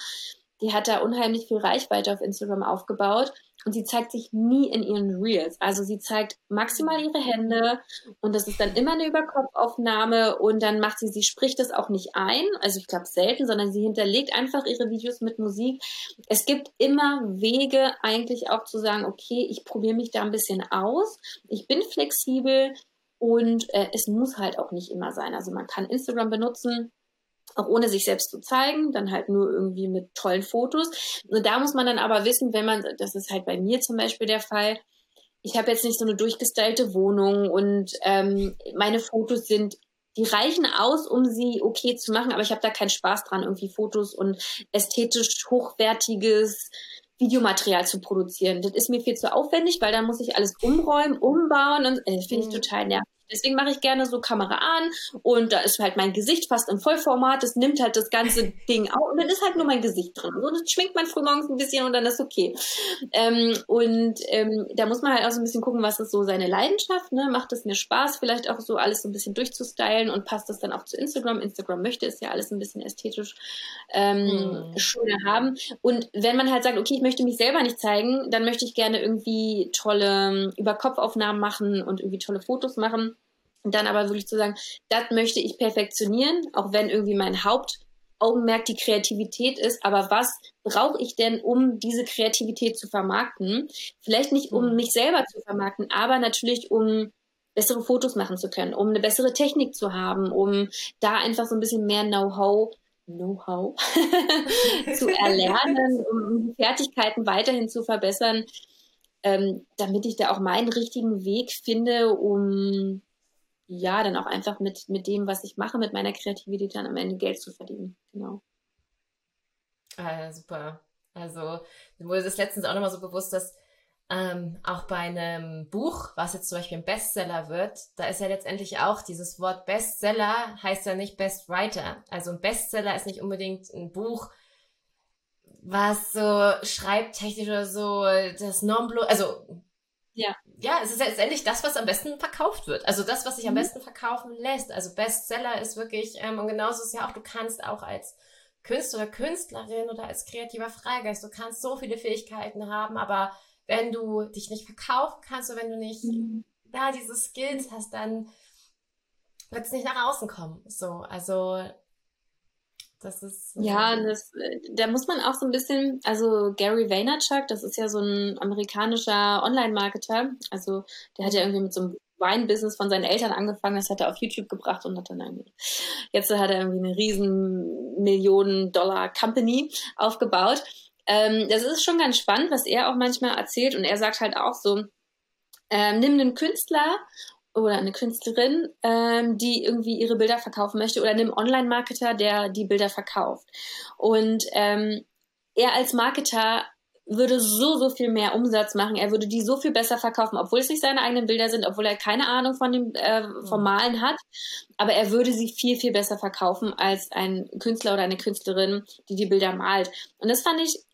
Die hat da unheimlich viel Reichweite auf Instagram aufgebaut und sie zeigt sich nie in ihren Reels. Also sie zeigt maximal ihre Hände und das ist dann immer eine Überkopfaufnahme und dann macht sie, sie spricht das auch nicht ein, also ich glaube selten, sondern sie hinterlegt einfach ihre Videos mit Musik. Es gibt immer Wege eigentlich auch zu sagen, okay, ich probiere mich da ein bisschen aus, ich bin flexibel und äh, es muss halt auch nicht immer sein. Also man kann Instagram benutzen, auch ohne sich selbst zu zeigen, dann halt nur irgendwie mit tollen Fotos. Und da muss man dann aber wissen, wenn man, das ist halt bei mir zum Beispiel der Fall, ich habe jetzt nicht so eine durchgestylte Wohnung und ähm, meine Fotos sind, die reichen aus, um sie okay zu machen, aber ich habe da keinen Spaß dran, irgendwie Fotos und ästhetisch hochwertiges Videomaterial zu produzieren. Das ist mir viel zu aufwendig, weil dann muss ich alles umräumen, umbauen und äh, finde ich mhm. total nervig. Deswegen mache ich gerne so Kamera an und da ist halt mein Gesicht fast im Vollformat. Das nimmt halt das ganze Ding auf und dann ist halt nur mein Gesicht drin. So, das schwingt man frühmorgens ein bisschen und dann ist okay. Ähm, und ähm, da muss man halt auch so ein bisschen gucken, was ist so seine Leidenschaft. Ne? Macht es mir Spaß, vielleicht auch so alles so ein bisschen durchzustylen und passt das dann auch zu Instagram. Instagram möchte es ja alles ein bisschen ästhetisch ähm, hm. schöner haben. Und wenn man halt sagt, okay, ich möchte mich selber nicht zeigen, dann möchte ich gerne irgendwie tolle ähm, Überkopfaufnahmen machen und irgendwie tolle Fotos machen und dann aber wirklich zu sagen, das möchte ich perfektionieren, auch wenn irgendwie mein Hauptaugenmerk die Kreativität ist. Aber was brauche ich denn, um diese Kreativität zu vermarkten? Vielleicht nicht, um mhm. mich selber zu vermarkten, aber natürlich, um bessere Fotos machen zu können, um eine bessere Technik zu haben, um da einfach so ein bisschen mehr Know-how Know-how zu erlernen, um die Fertigkeiten weiterhin zu verbessern, ähm, damit ich da auch meinen richtigen Weg finde, um ja, dann auch einfach mit, mit dem, was ich mache, mit meiner Kreativität dann am Ende Geld zu verdienen. Genau. Ah, super. Also, mir wurde das letztens auch nochmal so bewusst, dass ähm, auch bei einem Buch, was jetzt zum Beispiel ein Bestseller wird, da ist ja letztendlich auch dieses Wort Bestseller heißt ja nicht Best Writer. Also ein Bestseller ist nicht unbedingt ein Buch, was so schreibtechnisch oder so das Nonplus, also ja. Es ist letztendlich das, was am besten verkauft wird. Also das, was sich am mhm. besten verkaufen lässt. Also Bestseller ist wirklich, ähm, und genauso ist es ja auch, du kannst auch als Künstler oder Künstlerin oder als kreativer Freigeist, du kannst so viele Fähigkeiten haben, aber wenn du dich nicht verkaufen kannst oder wenn du nicht mhm. da diese Skills hast, dann wird es nicht nach außen kommen. So, also das ist. Ja, das, da muss man auch so ein bisschen, also Gary Vaynerchuk, das ist ja so ein amerikanischer Online-Marketer. Also der hat ja irgendwie mit so einem Wine-Business von seinen Eltern angefangen, das hat er auf YouTube gebracht und hat dann irgendwie, jetzt hat er irgendwie eine riesen Millionen-Dollar-Company aufgebaut. Ähm, das ist schon ganz spannend, was er auch manchmal erzählt und er sagt halt auch so, ähm, nimm einen Künstler oder eine Künstlerin, ähm, die irgendwie ihre Bilder verkaufen möchte oder einem Online-Marketer, der die Bilder verkauft. Und ähm, er als Marketer würde so, so viel mehr Umsatz machen. Er würde die so viel besser verkaufen, obwohl es nicht seine eigenen Bilder sind, obwohl er keine Ahnung von dem äh, vom mhm. Malen hat. Aber er würde sie viel, viel besser verkaufen als ein Künstler oder eine Künstlerin, die die Bilder malt. Und das fand ich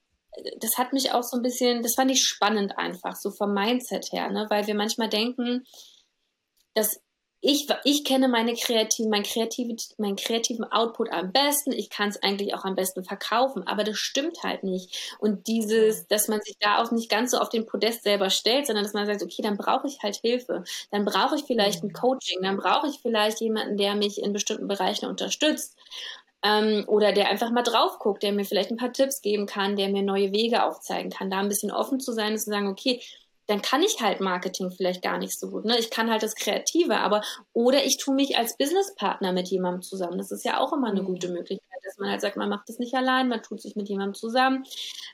das hat mich auch so ein bisschen, das fand ich spannend einfach, so vom Mindset her, ne? weil wir manchmal denken, dass ich, ich kenne meine kreativen, mein kreativen, meinen kreativen Output am besten. Ich kann es eigentlich auch am besten verkaufen, aber das stimmt halt nicht. Und dieses, dass man sich da auch nicht ganz so auf den Podest selber stellt, sondern dass man sagt, okay, dann brauche ich halt Hilfe. Dann brauche ich vielleicht ein. Coaching. Dann brauche ich vielleicht jemanden, der mich in bestimmten Bereichen unterstützt. Ähm, oder der einfach mal drauf guckt, der mir vielleicht ein paar Tipps geben kann, der mir neue Wege aufzeigen kann. Da ein bisschen offen zu sein und zu sagen, okay, dann kann ich halt Marketing vielleicht gar nicht so gut. Ne? Ich kann halt das Kreative, aber oder ich tue mich als Businesspartner mit jemandem zusammen. Das ist ja auch immer eine mhm. gute Möglichkeit, dass man halt sagt, man macht das nicht allein, man tut sich mit jemandem zusammen,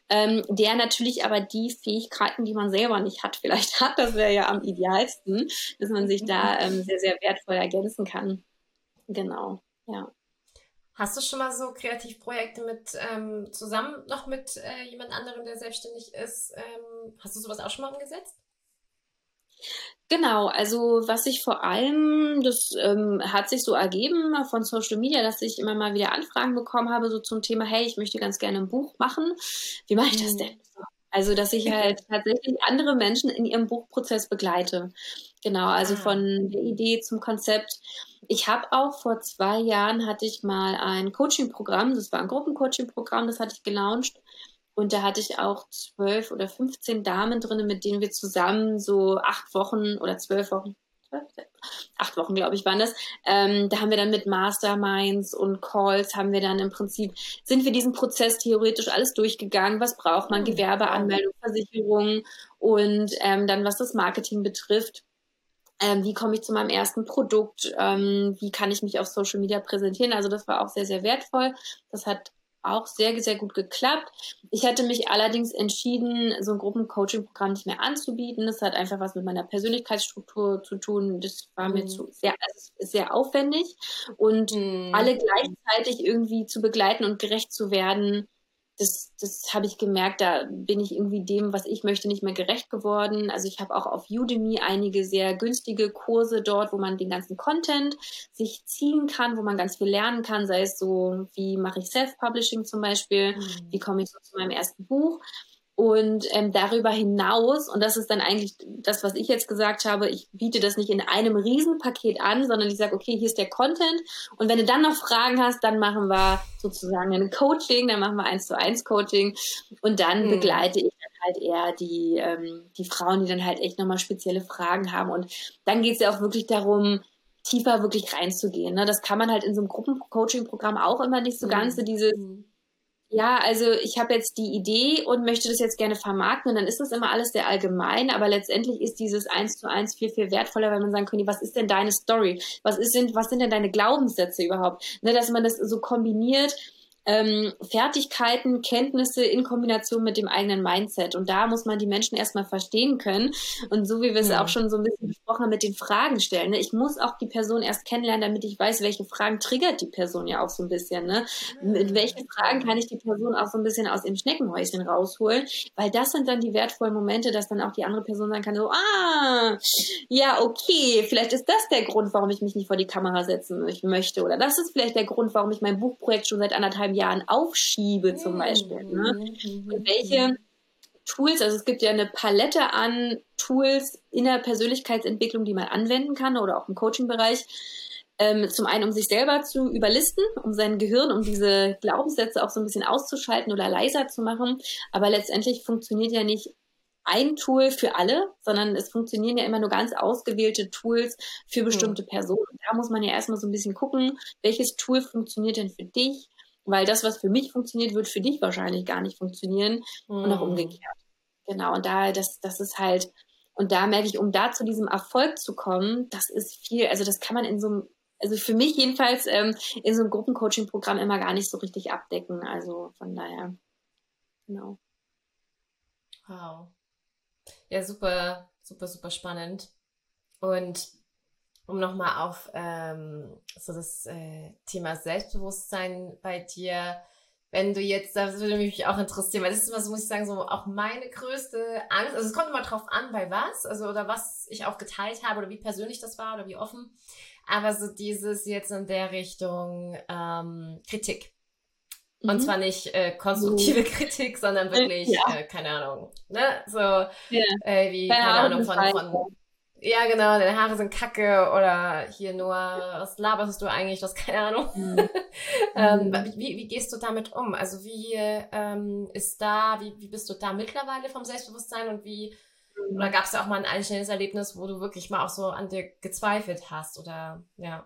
ähm, der natürlich aber die Fähigkeiten, die man selber nicht hat, vielleicht hat. Das wäre ja am idealsten, dass man sich da ähm, sehr, sehr wertvoll ergänzen kann. Genau, ja. Hast du schon mal so Kreativprojekte mit ähm, zusammen noch mit äh, jemand anderem, der selbstständig ist? Ähm, hast du sowas auch schon mal umgesetzt? Genau, also was ich vor allem, das ähm, hat sich so ergeben von Social Media, dass ich immer mal wieder Anfragen bekommen habe, so zum Thema, hey, ich möchte ganz gerne ein Buch machen. Wie mache ich das mhm. denn? Also, dass ich halt tatsächlich andere Menschen in ihrem Buchprozess begleite. Genau, also ah. von der Idee zum Konzept. Ich habe auch vor zwei Jahren hatte ich mal ein Coaching-Programm, das war ein Gruppencoaching-Programm, das hatte ich gelauncht. Und da hatte ich auch zwölf oder 15 Damen drin, mit denen wir zusammen so acht Wochen oder zwölf Wochen, acht Wochen, glaube ich, waren das. Ähm, da haben wir dann mit Masterminds und Calls haben wir dann im Prinzip, sind wir diesen Prozess theoretisch alles durchgegangen. Was braucht man? Hm, Gewerbeanmeldung, Versicherung und ähm, dann, was das Marketing betrifft. Ähm, wie komme ich zu meinem ersten Produkt? Ähm, wie kann ich mich auf Social Media präsentieren? Also das war auch sehr, sehr wertvoll. Das hat auch sehr, sehr gut geklappt. Ich hatte mich allerdings entschieden, so ein Gruppencoaching-Programm nicht mehr anzubieten. Das hat einfach was mit meiner Persönlichkeitsstruktur zu tun. Das war mhm. mir zu sehr, also sehr aufwendig. Und mhm. alle gleichzeitig irgendwie zu begleiten und gerecht zu werden, das, das habe ich gemerkt, da bin ich irgendwie dem, was ich möchte, nicht mehr gerecht geworden. Also ich habe auch auf Udemy einige sehr günstige Kurse dort, wo man den ganzen Content sich ziehen kann, wo man ganz viel lernen kann, sei es so, wie mache ich Self-Publishing zum Beispiel, mhm. wie komme ich so zu meinem ersten Buch. Und ähm, darüber hinaus, und das ist dann eigentlich das, was ich jetzt gesagt habe, ich biete das nicht in einem Riesenpaket an, sondern ich sage, okay, hier ist der Content. Und wenn du dann noch Fragen hast, dann machen wir sozusagen ein Coaching, dann machen wir eins zu eins Coaching. Und dann mhm. begleite ich dann halt eher die, ähm, die Frauen, die dann halt echt nochmal spezielle Fragen haben. Und dann geht es ja auch wirklich darum, tiefer wirklich reinzugehen. Ne? Das kann man halt in so einem Gruppencoaching-Programm auch immer nicht so mhm. ganz, so dieses mhm ja, also ich habe jetzt die Idee und möchte das jetzt gerne vermarkten und dann ist das immer alles sehr allgemein, aber letztendlich ist dieses eins zu eins viel, viel wertvoller, wenn man sagen könnte, was ist denn deine Story? Was ist denn, was sind denn deine Glaubenssätze überhaupt? Ne, dass man das so kombiniert ähm, Fertigkeiten, Kenntnisse in Kombination mit dem eigenen Mindset. Und da muss man die Menschen erstmal verstehen können. Und so wie wir es ja. auch schon so ein bisschen besprochen haben, mit den Fragen stellen. Ne? Ich muss auch die Person erst kennenlernen, damit ich weiß, welche Fragen triggert die Person ja auch so ein bisschen. Ne? Mit welchen Fragen kann ich die Person auch so ein bisschen aus dem Schneckenhäuschen rausholen? Weil das sind dann die wertvollen Momente, dass dann auch die andere Person sagen kann, so, ah, ja, okay, vielleicht ist das der Grund, warum ich mich nicht vor die Kamera setzen möchte. Oder das ist vielleicht der Grund, warum ich mein Buchprojekt schon seit anderthalb anderthalb Jahren aufschiebe zum Beispiel. Ne? Mhm. Und welche Tools, also es gibt ja eine Palette an Tools in der Persönlichkeitsentwicklung, die man anwenden kann oder auch im Coaching-Bereich. Ähm, zum einen, um sich selber zu überlisten, um sein Gehirn, um diese Glaubenssätze auch so ein bisschen auszuschalten oder leiser zu machen. Aber letztendlich funktioniert ja nicht ein Tool für alle, sondern es funktionieren ja immer nur ganz ausgewählte Tools für bestimmte Personen. Da muss man ja erstmal so ein bisschen gucken, welches Tool funktioniert denn für dich? Weil das, was für mich funktioniert, wird für dich wahrscheinlich gar nicht funktionieren mhm. und auch mhm. umgekehrt. Genau, und da, das, das ist halt, und da merke ich, um da zu diesem Erfolg zu kommen, das ist viel, also das kann man in so einem, also für mich jedenfalls ähm, in so einem Gruppencoaching-Programm immer gar nicht so richtig abdecken. Also von daher, genau. Wow. Ja, super, super, super spannend. Und um nochmal auf ähm, so das äh, Thema Selbstbewusstsein bei dir, wenn du jetzt, das würde mich auch interessieren, weil das ist immer so, muss ich sagen, so auch meine größte Angst, also es kommt immer drauf an, bei was, also oder was ich auch geteilt habe oder wie persönlich das war oder wie offen, aber so dieses jetzt in der Richtung ähm, Kritik. Und mhm. zwar nicht äh, konstruktive uh. Kritik, sondern wirklich, ja. äh, keine Ahnung, ne? So ja. äh, wie, keine, keine Ahnung, von, von ja, genau, deine Haare sind kacke oder hier nur, was laberst du eigentlich, das keine Ahnung. Mhm. ähm, mhm. wie, wie gehst du damit um? Also wie ähm, ist da, wie, wie bist du da mittlerweile vom Selbstbewusstsein und wie, mhm. oder gab es da auch mal ein einstellendes Erlebnis, wo du wirklich mal auch so an dir gezweifelt hast oder, ja.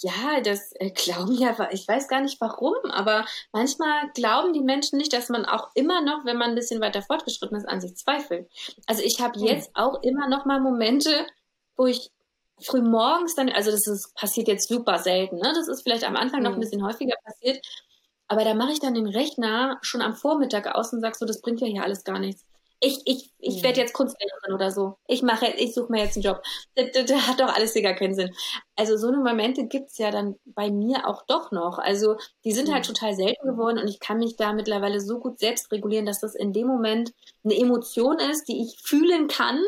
Ja, das äh, glauben ja, ich weiß gar nicht warum, aber manchmal glauben die Menschen nicht, dass man auch immer noch, wenn man ein bisschen weiter fortgeschritten ist, an sich zweifelt. Also ich habe hm. jetzt auch immer noch mal Momente, wo ich früh morgens dann, also das ist, passiert jetzt super selten, ne? Das ist vielleicht am Anfang hm. noch ein hm. bisschen häufiger passiert, aber da mache ich dann den Rechner schon am Vormittag aus und sag so, das bringt ja hier alles gar nichts ich, ich, ich werde jetzt Kunstlehrerin oder so. Ich mache, ich suche mir jetzt einen Job. Das, das, das hat doch alles gar keinen Sinn. Also so eine Momente gibt's ja dann bei mir auch doch noch. Also die sind halt total selten geworden und ich kann mich da mittlerweile so gut selbst regulieren, dass das in dem Moment eine Emotion ist, die ich fühlen kann.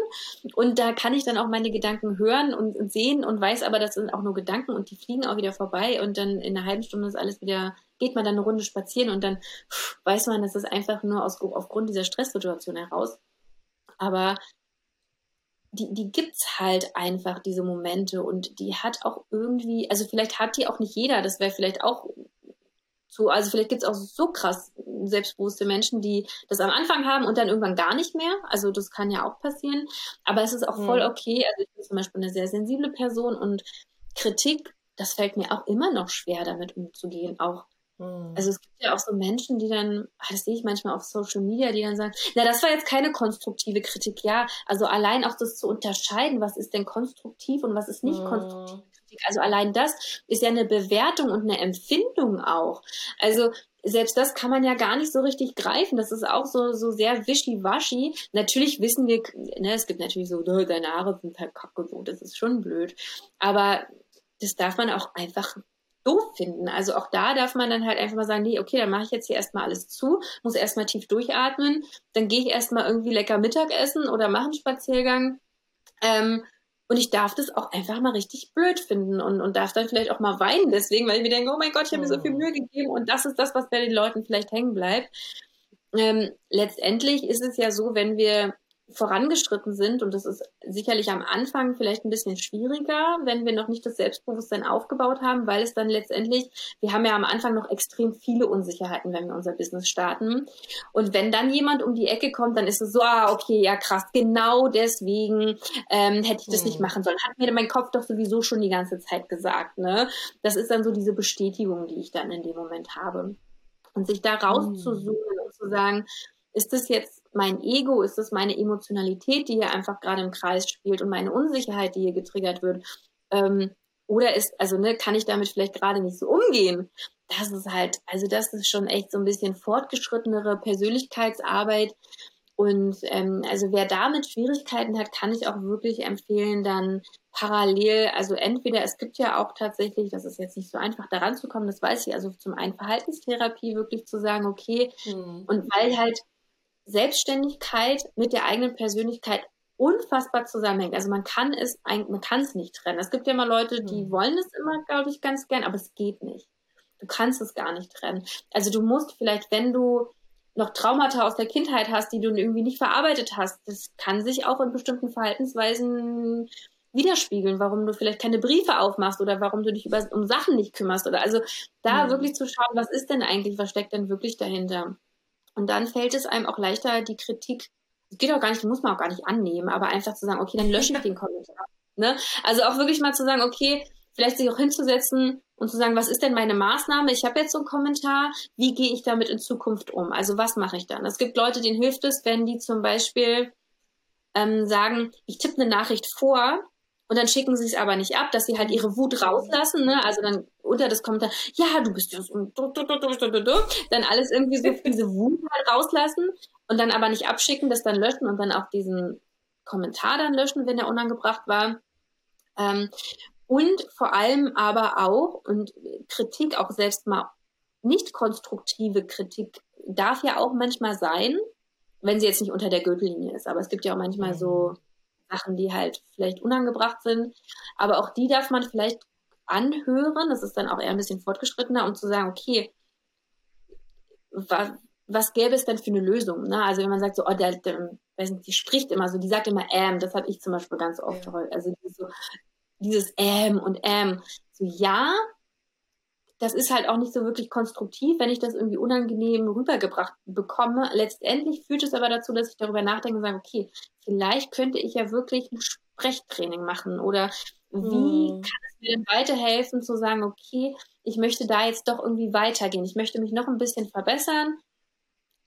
Und da kann ich dann auch meine Gedanken hören und sehen und weiß aber, das sind auch nur Gedanken und die fliegen auch wieder vorbei und dann in einer halben Stunde ist alles wieder geht man dann eine Runde spazieren und dann weiß man, das ist einfach nur aus, aufgrund dieser Stresssituation heraus. Aber die, die gibt's halt einfach, diese Momente. Und die hat auch irgendwie, also vielleicht hat die auch nicht jeder, das wäre vielleicht auch so, also vielleicht gibt's auch so krass selbstbewusste Menschen, die das am Anfang haben und dann irgendwann gar nicht mehr. Also das kann ja auch passieren. Aber es ist auch voll mhm. okay. Also ich bin zum Beispiel eine sehr sensible Person und Kritik, das fällt mir auch immer noch schwer, damit umzugehen. Auch hm. Also es gibt ja auch so Menschen, die dann, ah, das sehe ich manchmal auf Social Media, die dann sagen, na, das war jetzt keine konstruktive Kritik, ja. Also allein auch das zu unterscheiden, was ist denn konstruktiv und was ist nicht mhm. konstruktive Kritik. Also allein das ist ja eine Bewertung und eine Empfindung auch. Also selbst das kann man ja gar nicht so richtig greifen. Das ist auch so, so sehr wischiwaschi. Natürlich wissen wir, ne, es gibt natürlich so, deine Haare sind halt kacke, so, das ist schon blöd. Aber das darf man auch einfach doof finden. Also auch da darf man dann halt einfach mal sagen, nee, okay, dann mache ich jetzt hier erstmal alles zu, muss erstmal tief durchatmen, dann gehe ich erstmal irgendwie lecker Mittag essen oder mache einen Spaziergang. Ähm, und ich darf das auch einfach mal richtig blöd finden und, und darf dann vielleicht auch mal weinen deswegen, weil ich mir denke, oh mein Gott, ich habe mir so viel oh. Mühe gegeben und das ist das, was bei den Leuten vielleicht hängen bleibt. Ähm, letztendlich ist es ja so, wenn wir vorangeschritten sind, und das ist sicherlich am Anfang vielleicht ein bisschen schwieriger, wenn wir noch nicht das Selbstbewusstsein aufgebaut haben, weil es dann letztendlich, wir haben ja am Anfang noch extrem viele Unsicherheiten, wenn wir unser Business starten. Und wenn dann jemand um die Ecke kommt, dann ist es so, ah, okay, ja krass, genau deswegen ähm, hätte ich das mhm. nicht machen sollen. Hat mir mein Kopf doch sowieso schon die ganze Zeit gesagt. Ne? Das ist dann so diese Bestätigung, die ich dann in dem Moment habe. Und sich da rauszuzoomen mhm. und zu sagen, ist das jetzt mein Ego, ist das meine Emotionalität, die hier einfach gerade im Kreis spielt und meine Unsicherheit, die hier getriggert wird? Ähm, oder ist, also ne, kann ich damit vielleicht gerade nicht so umgehen? Das ist halt, also das ist schon echt so ein bisschen fortgeschrittenere Persönlichkeitsarbeit. Und ähm, also wer damit Schwierigkeiten hat, kann ich auch wirklich empfehlen, dann parallel, also entweder, es gibt ja auch tatsächlich, das ist jetzt nicht so einfach daran zu kommen, das weiß ich, also zum einen Verhaltenstherapie wirklich zu sagen, okay, mhm. und weil halt Selbstständigkeit mit der eigenen Persönlichkeit unfassbar zusammenhängt. Also man kann es eigentlich, man kann es nicht trennen. Es gibt ja immer Leute, die mhm. wollen es immer, glaube ich, ganz gern, aber es geht nicht. Du kannst es gar nicht trennen. Also du musst vielleicht, wenn du noch Traumata aus der Kindheit hast, die du irgendwie nicht verarbeitet hast, das kann sich auch in bestimmten Verhaltensweisen widerspiegeln, warum du vielleicht keine Briefe aufmachst oder warum du dich über, um Sachen nicht kümmerst oder also da mhm. wirklich zu schauen, was ist denn eigentlich, was steckt denn wirklich dahinter? Und dann fällt es einem auch leichter, die Kritik, geht auch gar nicht, muss man auch gar nicht annehmen, aber einfach zu sagen, okay, dann lösche ich den Kommentar. Ne? Also auch wirklich mal zu sagen, okay, vielleicht sich auch hinzusetzen und zu sagen, was ist denn meine Maßnahme? Ich habe jetzt so einen Kommentar, wie gehe ich damit in Zukunft um? Also was mache ich dann? Es gibt Leute, denen hilft es, wenn die zum Beispiel ähm, sagen, ich tippe eine Nachricht vor und dann schicken sie es aber nicht ab, dass sie halt ihre Wut rauslassen, ne? Also dann unter das Kommentar, ja, du bist ja so, dann alles irgendwie so diese Wut halt rauslassen und dann aber nicht abschicken, das dann löschen und dann auch diesen Kommentar dann löschen, wenn er unangebracht war. Ähm, und vor allem aber auch, und Kritik auch selbst mal nicht konstruktive Kritik darf ja auch manchmal sein, wenn sie jetzt nicht unter der Gürtellinie ist. Aber es gibt ja auch manchmal so mhm. Sachen, die halt vielleicht unangebracht sind. Aber auch die darf man vielleicht anhören. Das ist dann auch eher ein bisschen fortgeschrittener, um zu sagen, okay, was, was gäbe es denn für eine Lösung? Ne? Also wenn man sagt, so, oh, der, der weiß nicht, die spricht immer so, die sagt immer ähm, das habe ich zum Beispiel ganz oft ja. Also dieses, so, dieses ähm und ähm. So ja, das ist halt auch nicht so wirklich konstruktiv, wenn ich das irgendwie unangenehm rübergebracht bekomme. Letztendlich führt es aber dazu, dass ich darüber nachdenke und sage, okay, vielleicht könnte ich ja wirklich ein Sprechtraining machen oder wie hm. kann es mir denn weiterhelfen zu sagen, okay, ich möchte da jetzt doch irgendwie weitergehen. Ich möchte mich noch ein bisschen verbessern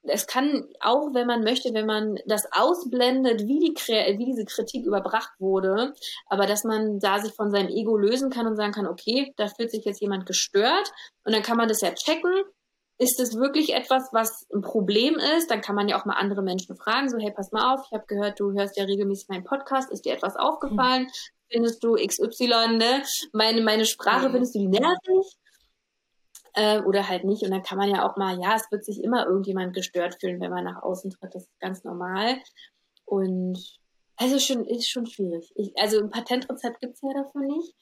es kann auch, wenn man möchte, wenn man das ausblendet, wie, die, wie diese Kritik überbracht wurde, aber dass man da sich von seinem Ego lösen kann und sagen kann, okay, da fühlt sich jetzt jemand gestört und dann kann man das ja checken ist es wirklich etwas, was ein Problem ist? Dann kann man ja auch mal andere Menschen fragen, so, hey, pass mal auf, ich habe gehört, du hörst ja regelmäßig meinen Podcast, ist dir etwas aufgefallen? Mhm. Findest du XY, ne? Meine, meine Sprache, mhm. findest du die nervig? Äh, oder halt nicht. Und dann kann man ja auch mal, ja, es wird sich immer irgendjemand gestört fühlen, wenn man nach außen tritt. Das ist ganz normal. Und also schon, ist schon schwierig. Ich, also ein Patentrezept gibt's ja dafür nicht.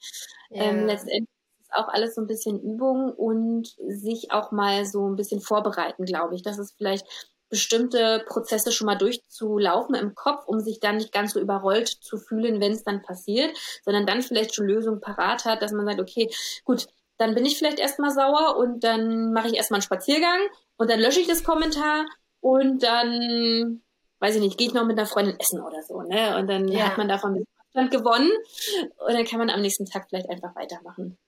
Ja. Ähm, letztendlich auch alles so ein bisschen Übung und sich auch mal so ein bisschen vorbereiten, glaube ich. Das ist vielleicht bestimmte Prozesse schon mal durchzulaufen im Kopf, um sich dann nicht ganz so überrollt zu fühlen, wenn es dann passiert, sondern dann vielleicht schon Lösungen parat hat, dass man sagt, okay, gut, dann bin ich vielleicht erstmal sauer und dann mache ich erstmal einen Spaziergang und dann lösche ich das Kommentar und dann, weiß ich nicht, gehe ich noch mit einer Freundin essen oder so, ne? Und dann ja. hat man davon Abstand gewonnen und dann kann man am nächsten Tag vielleicht einfach weitermachen.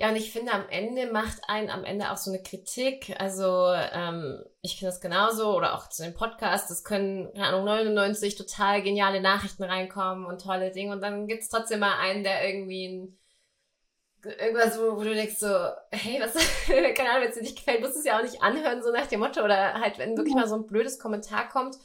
Ja, und ich finde, am Ende macht einen am Ende auch so eine Kritik. Also ähm, ich finde das genauso oder auch zu dem Podcast. Es können, keine Ahnung, 99 total geniale Nachrichten reinkommen und tolle Dinge. Und dann gibt's trotzdem mal einen, der irgendwie ein, irgendwas, wo, wo du denkst so, hey, was, keine Ahnung, wenn es dir nicht gefällt, musst du es ja auch nicht anhören, so nach dem Motto. Oder halt, wenn wirklich mal so ein blödes Kommentar kommt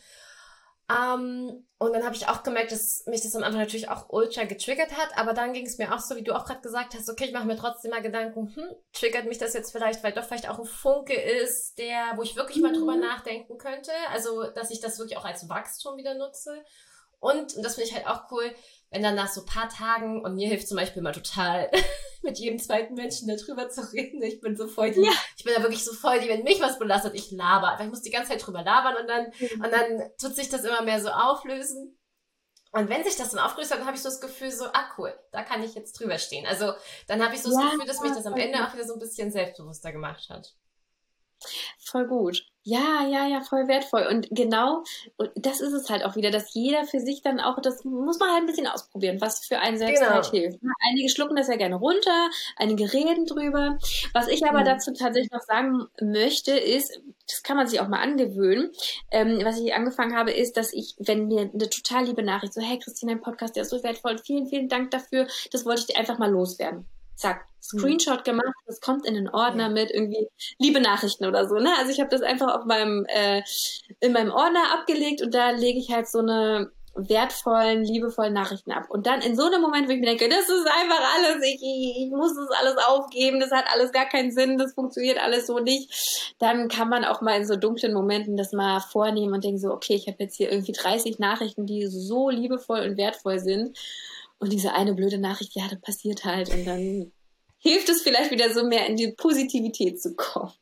ähm, und dann habe ich auch gemerkt, dass mich das am Anfang natürlich auch ultra getriggert hat, aber dann ging es mir auch so, wie du auch gerade gesagt hast, okay, ich mache mir trotzdem mal Gedanken, hm, triggert mich das jetzt vielleicht, weil doch vielleicht auch ein Funke ist, der, wo ich wirklich mal drüber mhm. nachdenken könnte. Also, dass ich das wirklich auch als Wachstum wieder nutze. Und, und das finde ich halt auch cool, wenn dann nach so paar Tagen, und mir hilft zum Beispiel mal total, mit jedem zweiten Menschen darüber zu reden. Ich bin so voll die, ja. ich bin da wirklich so voll die, wenn mich was belastet, ich laber. Einfach, ich muss die ganze Zeit drüber labern und dann, mhm. und dann tut sich das immer mehr so auflösen. Und wenn sich das dann aufgelöst hat, dann habe ich so das Gefühl, so, ah cool, da kann ich jetzt drüber stehen. Also dann habe ich so das ja, Gefühl, dass mich das am Ende auch wieder so ein bisschen selbstbewusster gemacht hat. Voll gut. Ja, ja, ja, voll wertvoll. Und genau, und das ist es halt auch wieder, dass jeder für sich dann auch, das muss man halt ein bisschen ausprobieren, was für einen selbst genau. halt hilft. Einige schlucken das ja gerne runter, einige reden drüber. Was ich aber mhm. dazu tatsächlich noch sagen möchte, ist, das kann man sich auch mal angewöhnen. Ähm, was ich angefangen habe, ist, dass ich, wenn mir eine total liebe Nachricht, so, hey Christine, dein Podcast, der ist so wertvoll, vielen, vielen Dank dafür, das wollte ich dir einfach mal loswerden zack, hm. Screenshot gemacht, das kommt in den Ordner mit irgendwie liebe Nachrichten oder so, ne? Also ich habe das einfach auf meinem äh, in meinem Ordner abgelegt und da lege ich halt so eine wertvollen, liebevollen Nachrichten ab. Und dann in so einem Moment, wo ich mir denke, das ist einfach alles, ich, ich muss das alles aufgeben, das hat alles gar keinen Sinn, das funktioniert alles so nicht, dann kann man auch mal in so dunklen Momenten das mal vornehmen und denken so, okay, ich habe jetzt hier irgendwie 30 Nachrichten, die so liebevoll und wertvoll sind und diese eine blöde Nachricht, ja, das passiert halt. Und dann hilft es vielleicht wieder so mehr in die Positivität zu kommen.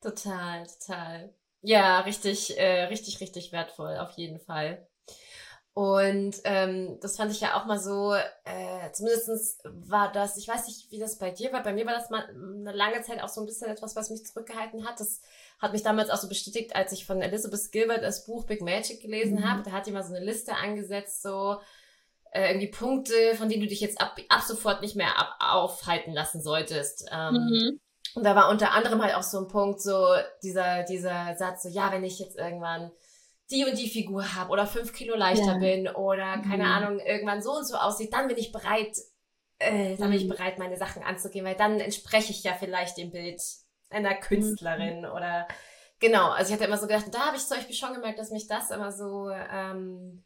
Total, total. Ja, richtig, äh, richtig, richtig wertvoll, auf jeden Fall. Und ähm, das fand ich ja auch mal so, äh, zumindest war das, ich weiß nicht, wie das bei dir war, bei mir war das mal eine lange Zeit auch so ein bisschen etwas, was mich zurückgehalten hat. Das hat mich damals auch so bestätigt, als ich von Elizabeth Gilbert das Buch Big Magic gelesen mhm. habe. Da hat die mal so eine Liste angesetzt, so äh, irgendwie Punkte, von denen du dich jetzt ab, ab sofort nicht mehr ab, aufhalten lassen solltest. Ähm, mhm. Und da war unter anderem halt auch so ein Punkt, so dieser, dieser Satz, so ja, wenn ich jetzt irgendwann die und die Figur habe oder fünf Kilo leichter ja. bin oder keine mhm. Ahnung, irgendwann so und so aussieht, dann bin ich bereit, äh, dann bin ich mhm. bereit, meine Sachen anzugehen, weil dann entspreche ich ja vielleicht dem Bild einer Künstlerin mhm. oder genau. Also ich hatte immer so gedacht, da habe ich zum Beispiel schon gemerkt, dass mich das immer so ähm,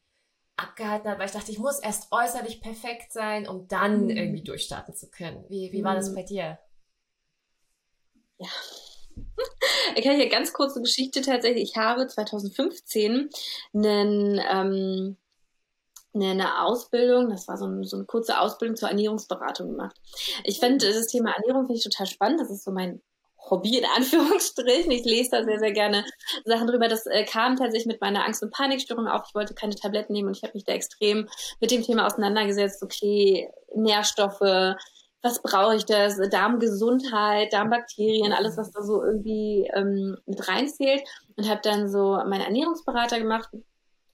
abgehalten hat, weil ich dachte, ich muss erst äußerlich perfekt sein, um dann mhm. irgendwie durchstarten zu können. Wie, wie war das mhm. bei dir? Ja. Ich kann hier ganz kurze Geschichte tatsächlich. Ich habe 2015 einen, ähm, eine Ausbildung, das war so, ein, so eine kurze Ausbildung zur Ernährungsberatung gemacht. Ich finde das Thema Ernährung finde ich total spannend. Das ist so mein Hobby in Anführungsstrichen. Ich lese da sehr, sehr gerne Sachen drüber. Das äh, kam tatsächlich mit meiner Angst- und Panikstörung auf. Ich wollte keine Tabletten nehmen und ich habe mich da extrem mit dem Thema auseinandergesetzt. Okay, Nährstoffe, was brauche ich das? Darmgesundheit, Darmbakterien, alles, was da so irgendwie ähm, mit reinzählt. Und habe dann so meinen Ernährungsberater gemacht,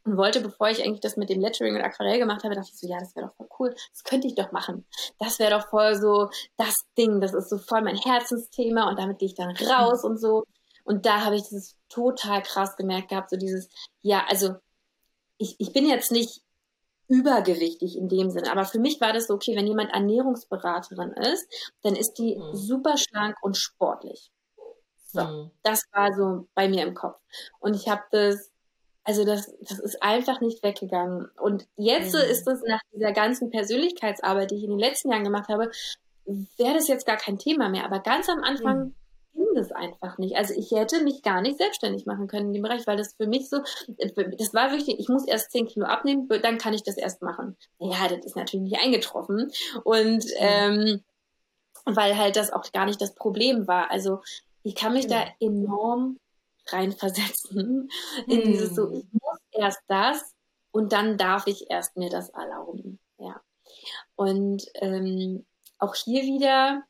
und wollte, bevor ich eigentlich das mit dem Lettering und Aquarell gemacht habe, dachte ich so, ja, das wäre doch voll cool, das könnte ich doch machen. Das wäre doch voll so das Ding, das ist so voll mein Herzensthema und damit gehe ich dann raus und so. Und da habe ich das total krass gemerkt gehabt, so dieses, ja, also ich, ich bin jetzt nicht übergewichtig in dem Sinne. Aber für mich war das so, okay, wenn jemand Ernährungsberaterin ist, dann ist die mhm. super schlank und sportlich. So, mhm. das war so bei mir im Kopf. Und ich habe das, also das, das ist einfach nicht weggegangen. Und jetzt mhm. ist es nach dieser ganzen Persönlichkeitsarbeit, die ich in den letzten Jahren gemacht habe, wäre das jetzt gar kein Thema mehr. Aber ganz am Anfang mhm das einfach nicht. Also ich hätte mich gar nicht selbstständig machen können in dem Bereich, weil das für mich so, das war wirklich, ich muss erst 10 Kilo abnehmen, dann kann ich das erst machen. Ja, das ist natürlich nicht eingetroffen. Und mhm. ähm, weil halt das auch gar nicht das Problem war. Also ich kann mich mhm. da enorm reinversetzen in mhm. dieses so, ich muss erst das und dann darf ich erst mir das erlauben. Ja. Und ähm, auch hier wieder,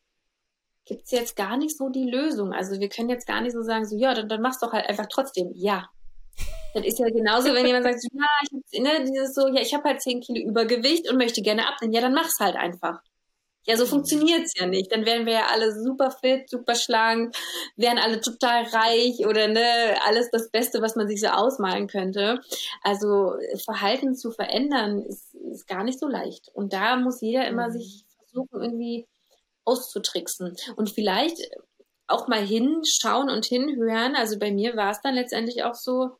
gibt's jetzt gar nicht so die Lösung. Also wir können jetzt gar nicht so sagen, so ja, dann, dann mach's doch halt einfach trotzdem. Ja. Das ist ja genauso, wenn jemand sagt, so, ja, ich hab, ne, dieses so, ja, ich habe halt 10 Kilo Übergewicht und möchte gerne abnehmen. Ja, dann mach's halt einfach. Ja, so funktioniert's ja nicht. Dann wären wir ja alle super fit, super schlank, wären alle total reich oder ne, alles das Beste, was man sich so ausmalen könnte. Also Verhalten zu verändern ist, ist gar nicht so leicht. Und da muss jeder immer mhm. sich versuchen, irgendwie auszutricksen. Und vielleicht auch mal hinschauen und hinhören. Also bei mir war es dann letztendlich auch so,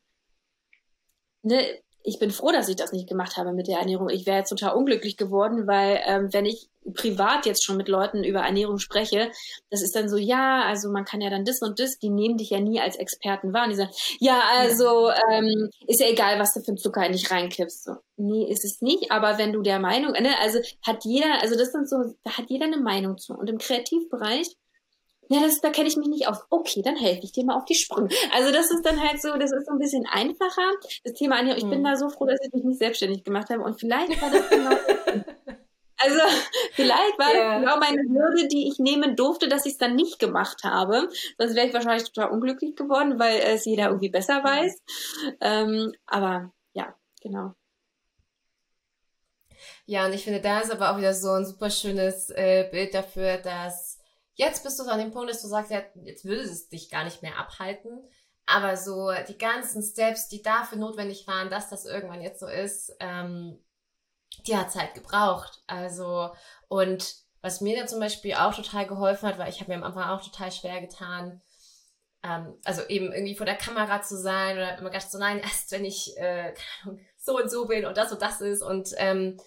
ne, ich bin froh, dass ich das nicht gemacht habe mit der Ernährung. Ich wäre jetzt total unglücklich geworden, weil ähm, wenn ich privat jetzt schon mit Leuten über Ernährung spreche, das ist dann so, ja, also man kann ja dann das und das, die nehmen dich ja nie als Experten wahr. Und die sagen, ja, also ähm, ist ja egal, was du für einen Zucker in dich reinkippst. So, nee, ist es nicht, aber wenn du der Meinung, ne, also hat jeder, also das sind so, da hat jeder eine Meinung zu. Und im Kreativbereich ja, das, da kenne ich mich nicht aus. Okay, dann helfe ich dir mal auf die Sprünge. Also das ist dann halt so, das ist so ein bisschen einfacher. Das Thema ich bin hm. da so froh, dass ich mich nicht selbstständig gemacht habe. Und vielleicht war das genau Also vielleicht war yeah. das genau meine Hürde, die ich nehmen durfte, dass ich es dann nicht gemacht habe. Sonst wäre ich wahrscheinlich total unglücklich geworden, weil es jeder irgendwie besser weiß. Ähm, aber ja, genau. Ja, und ich finde, da ist aber auch wieder so ein super schönes äh, Bild dafür, dass jetzt bist du so an dem Punkt, dass du sagst, ja, jetzt würde es dich gar nicht mehr abhalten. Aber so die ganzen Steps, die dafür notwendig waren, dass das irgendwann jetzt so ist, ähm, die hat Zeit gebraucht. Also, und was mir da zum Beispiel auch total geholfen hat, weil ich habe mir am Anfang auch total schwer getan, ähm, also eben irgendwie vor der Kamera zu sein oder immer gedacht so, nein, erst wenn ich äh, so und so bin und das und das ist. Und ähm,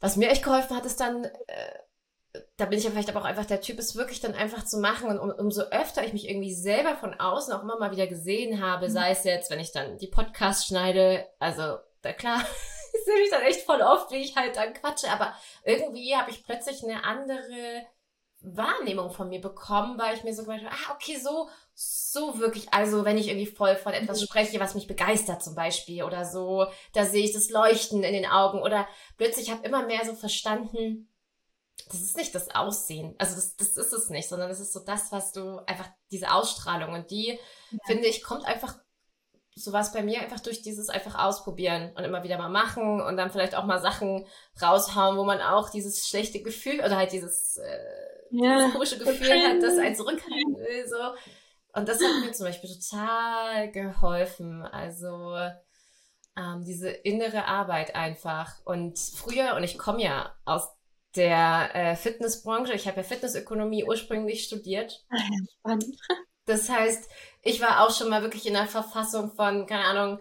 was mir echt geholfen hat, ist dann, äh, da bin ich ja vielleicht aber auch einfach der Typ, ist wirklich dann einfach zu machen. Und um, umso öfter ich mich irgendwie selber von außen auch immer mal wieder gesehen habe, mhm. sei es jetzt, wenn ich dann die Podcasts schneide, also da klar, ich sehe mich dann echt voll oft, wie ich halt dann quatsche, aber irgendwie habe ich plötzlich eine andere Wahrnehmung von mir bekommen, weil ich mir so gedacht habe, ah, okay, so, so wirklich, also wenn ich irgendwie voll von etwas mhm. spreche, was mich begeistert zum Beispiel oder so, da sehe ich das Leuchten in den Augen oder plötzlich habe immer mehr so verstanden, das ist nicht das Aussehen, also das, das ist es nicht, sondern das ist so das, was du einfach, diese Ausstrahlung und die, ja. finde ich, kommt einfach so war es bei mir einfach durch dieses einfach ausprobieren und immer wieder mal machen und dann vielleicht auch mal Sachen raushauen, wo man auch dieses schlechte Gefühl oder halt dieses, äh, ja, dieses komische Gefühl okay. hat, das einen zurückhalten will, so. Und das hat mir zum Beispiel total geholfen. Also ähm, diese innere Arbeit einfach. Und früher, und ich komme ja aus der äh, Fitnessbranche, ich habe ja Fitnessökonomie ursprünglich studiert. Ah spannend. Das heißt, ich war auch schon mal wirklich in der Verfassung von, keine Ahnung,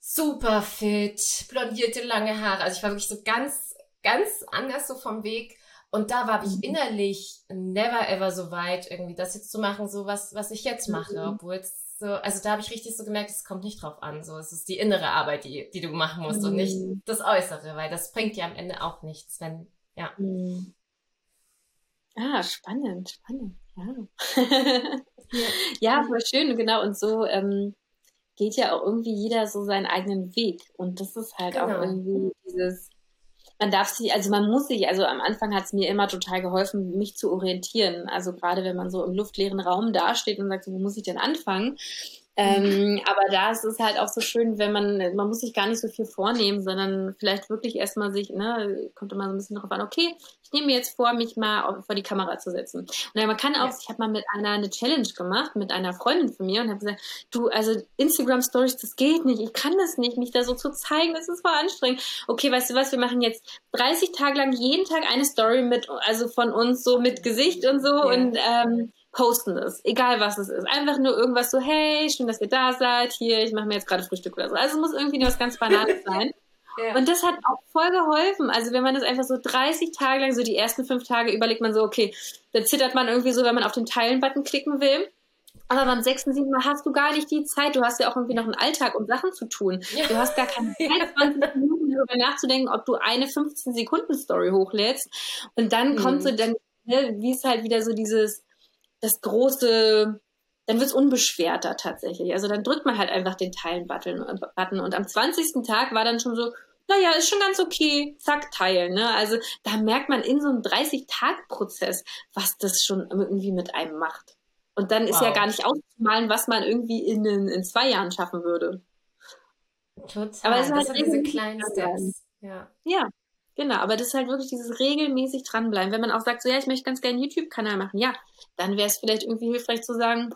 super fit, blondierte lange Haare. Also ich war wirklich so ganz, ganz anders so vom Weg. Und da war ich mhm. innerlich never ever so weit, irgendwie das jetzt zu machen, so was, was ich jetzt mache. Mhm. Obwohl es so, also da habe ich richtig so gemerkt, es kommt nicht drauf an. So, es ist die innere Arbeit, die, die du machen musst und nicht mhm. das Äußere, weil das bringt dir am Ende auch nichts, wenn, ja. Mhm. Ah, spannend, spannend, ja. ja, ja voll schön, genau. Und so ähm, geht ja auch irgendwie jeder so seinen eigenen Weg. Und das ist halt genau. auch irgendwie dieses, man darf sich, also man muss sich, also am Anfang hat es mir immer total geholfen, mich zu orientieren. Also gerade wenn man so im luftleeren Raum dasteht und sagt, so, wo muss ich denn anfangen? Ähm, aber da ist es halt auch so schön, wenn man, man muss sich gar nicht so viel vornehmen, sondern vielleicht wirklich erstmal sich, ne, kommt immer so ein bisschen darauf an, okay, ich nehme mir jetzt vor, mich mal vor die Kamera zu setzen. Und ja, man kann auch, ja. ich habe mal mit einer eine Challenge gemacht, mit einer Freundin von mir und habe gesagt, du, also Instagram Stories, das geht nicht, ich kann das nicht, mich da so zu zeigen, das ist voll anstrengend. Okay, weißt du was, wir machen jetzt 30 Tage lang jeden Tag eine Story mit, also von uns so mit Gesicht und so ja. und ähm, posten es, egal was es ist. Einfach nur irgendwas so, hey, schön, dass ihr da seid, hier, ich mache mir jetzt gerade Frühstück oder so. Also es muss irgendwie nur was ganz Banales sein. Ja. Und das hat auch voll geholfen. Also wenn man das einfach so 30 Tage lang, so die ersten fünf Tage überlegt man so, okay, dann zittert man irgendwie so, wenn man auf den Teilen-Button klicken will. Aber beim sechsten, siebten Mal hast du gar nicht die Zeit. Du hast ja auch irgendwie noch einen Alltag, um Sachen zu tun. Ja. Du hast gar keine Zeit, 20 Minuten darüber nachzudenken, ob du eine 15 Sekunden Story hochlädst. Und dann mhm. kommt so dann, ne, wie es halt wieder so dieses, das große, dann wird's unbeschwerter tatsächlich. Also dann drückt man halt einfach den Teilen-Button und am 20. Tag war dann schon so, naja, ist schon ganz okay, zack, teilen. Ne? Also da merkt man in so einem 30-Tag-Prozess, was das schon irgendwie mit einem macht. Und dann ist wow. ja gar nicht auszumalen, was man irgendwie in, in zwei Jahren schaffen würde. Total. Aber es ist halt diese kleinen Steps. Ja. ja, Genau, aber das ist halt wirklich dieses regelmäßig dranbleiben. Wenn man auch sagt, so ja, ich möchte ganz gerne einen YouTube-Kanal machen, ja, dann wäre es vielleicht irgendwie hilfreich zu sagen,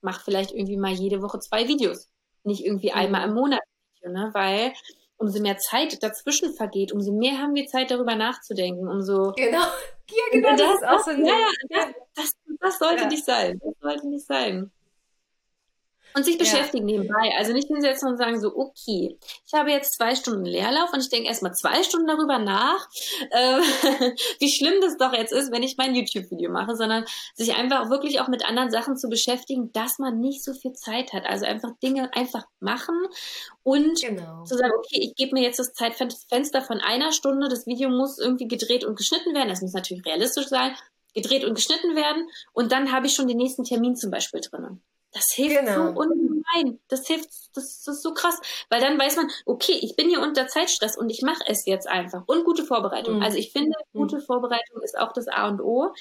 mach vielleicht irgendwie mal jede Woche zwei Videos. Nicht irgendwie mhm. einmal im Monat, ne? Weil umso mehr Zeit dazwischen vergeht, umso mehr haben wir Zeit darüber nachzudenken, umso genau, ja genau, das, das ist auch so ein ja, das, das, das, sollte ja. nicht sein, das sollte nicht sein. Und sich beschäftigen ja. nebenbei. Also nicht hinsetzen und sagen so, okay, ich habe jetzt zwei Stunden Leerlauf und ich denke erstmal zwei Stunden darüber nach, äh, wie schlimm das doch jetzt ist, wenn ich mein YouTube-Video mache, sondern sich einfach wirklich auch mit anderen Sachen zu beschäftigen, dass man nicht so viel Zeit hat. Also einfach Dinge einfach machen und genau. zu sagen, okay, ich gebe mir jetzt das Zeitfenster von einer Stunde, das Video muss irgendwie gedreht und geschnitten werden. Das muss natürlich realistisch sein, gedreht und geschnitten werden und dann habe ich schon den nächsten Termin zum Beispiel drinnen. Das hilft genau. so ungemein. Das hilft, das, das, ist so krass. Weil dann weiß man, okay, ich bin hier unter Zeitstress und ich mache es jetzt einfach. Und gute Vorbereitung. Mhm. Also ich finde, mhm. gute Vorbereitung ist auch das A und O,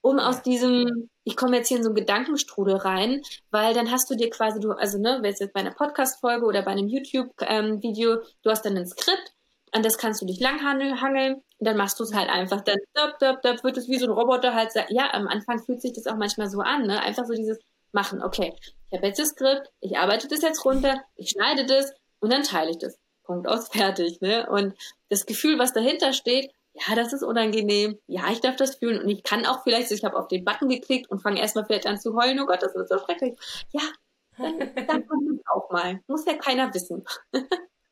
um aus diesem, ich komme jetzt hier in so einen Gedankenstrudel rein, weil dann hast du dir quasi, du, also ne, wenn jetzt bei einer Podcast-Folge oder bei einem YouTube-Video, ähm, du hast dann ein Skript, an das kannst du dich langhangeln, dann machst du es halt einfach, dann döp, döp, döp, wird es wie so ein Roboter halt, ja, am Anfang fühlt sich das auch manchmal so an, ne, einfach so dieses, machen. Okay, ich habe jetzt das Skript, ich arbeite das jetzt runter, ich schneide das und dann teile ich das. Punkt aus, fertig. Ne? Und das Gefühl, was dahinter steht, ja, das ist unangenehm, ja, ich darf das fühlen und ich kann auch vielleicht, ich habe auf den Button geklickt und fange erstmal vielleicht an zu heulen, oh Gott, das ist so schrecklich. Ja, dann, dann kommt es auch mal. Muss ja keiner wissen.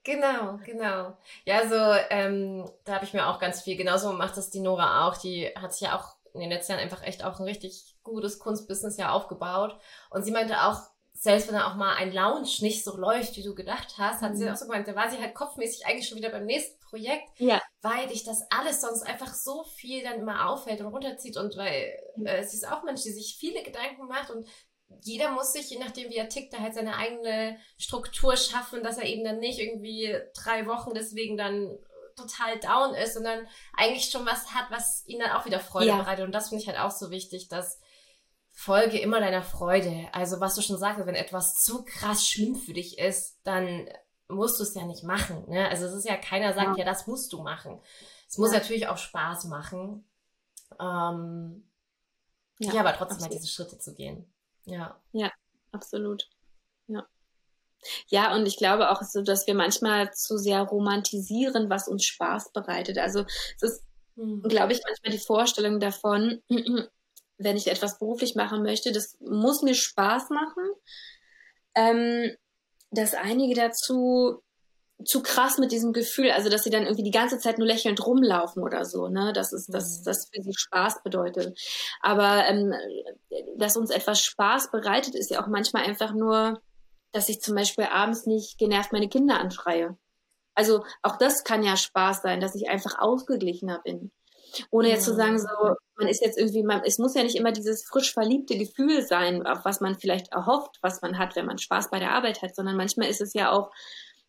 Genau, genau. Ja, so ähm, da habe ich mir auch ganz viel, genauso macht das die Nora auch, die hat sich ja auch in den letzten Jahren einfach echt auch ein richtig gutes Kunstbusiness ja aufgebaut. Und sie meinte auch, selbst wenn da auch mal ein Lounge nicht so läuft, wie du gedacht hast, hat mhm. sie auch so gemeint, da war sie halt kopfmäßig eigentlich schon wieder beim nächsten Projekt, ja. weil dich das alles sonst einfach so viel dann immer auffällt und runterzieht und weil äh, sie ist auch Mensch, die sich viele Gedanken macht und jeder muss sich, je nachdem wie er tickt, da halt seine eigene Struktur schaffen, dass er eben dann nicht irgendwie drei Wochen deswegen dann total down ist, sondern eigentlich schon was hat, was ihnen dann auch wieder Freude ja. bereitet. Und das finde ich halt auch so wichtig, dass Folge immer deiner Freude. Also was du schon sagst, wenn etwas zu krass schlimm für dich ist, dann musst du es ja nicht machen. Ne? Also es ist ja keiner sagt, ja, ja das musst du machen. Es muss ja. natürlich auch Spaß machen. Ähm, ja, ja, aber trotzdem absolut. mal diese Schritte zu gehen. Ja. Ja, absolut. Ja. Ja, und ich glaube auch so, dass wir manchmal zu sehr romantisieren, was uns Spaß bereitet. Also es ist, mhm. glaube ich, manchmal die Vorstellung davon, wenn ich etwas beruflich machen möchte, das muss mir Spaß machen. Ähm, dass einige dazu zu krass mit diesem Gefühl, also dass sie dann irgendwie die ganze Zeit nur lächelnd rumlaufen oder so, ne? Das ist das, mhm. das für sie Spaß bedeutet. Aber ähm, dass uns etwas Spaß bereitet, ist ja auch manchmal einfach nur dass ich zum Beispiel abends nicht genervt meine Kinder anschreie. Also auch das kann ja Spaß sein, dass ich einfach ausgeglichener bin. Ohne jetzt zu sagen, so, man ist jetzt irgendwie, man, es muss ja nicht immer dieses frisch verliebte Gefühl sein, auf was man vielleicht erhofft, was man hat, wenn man Spaß bei der Arbeit hat, sondern manchmal ist es ja auch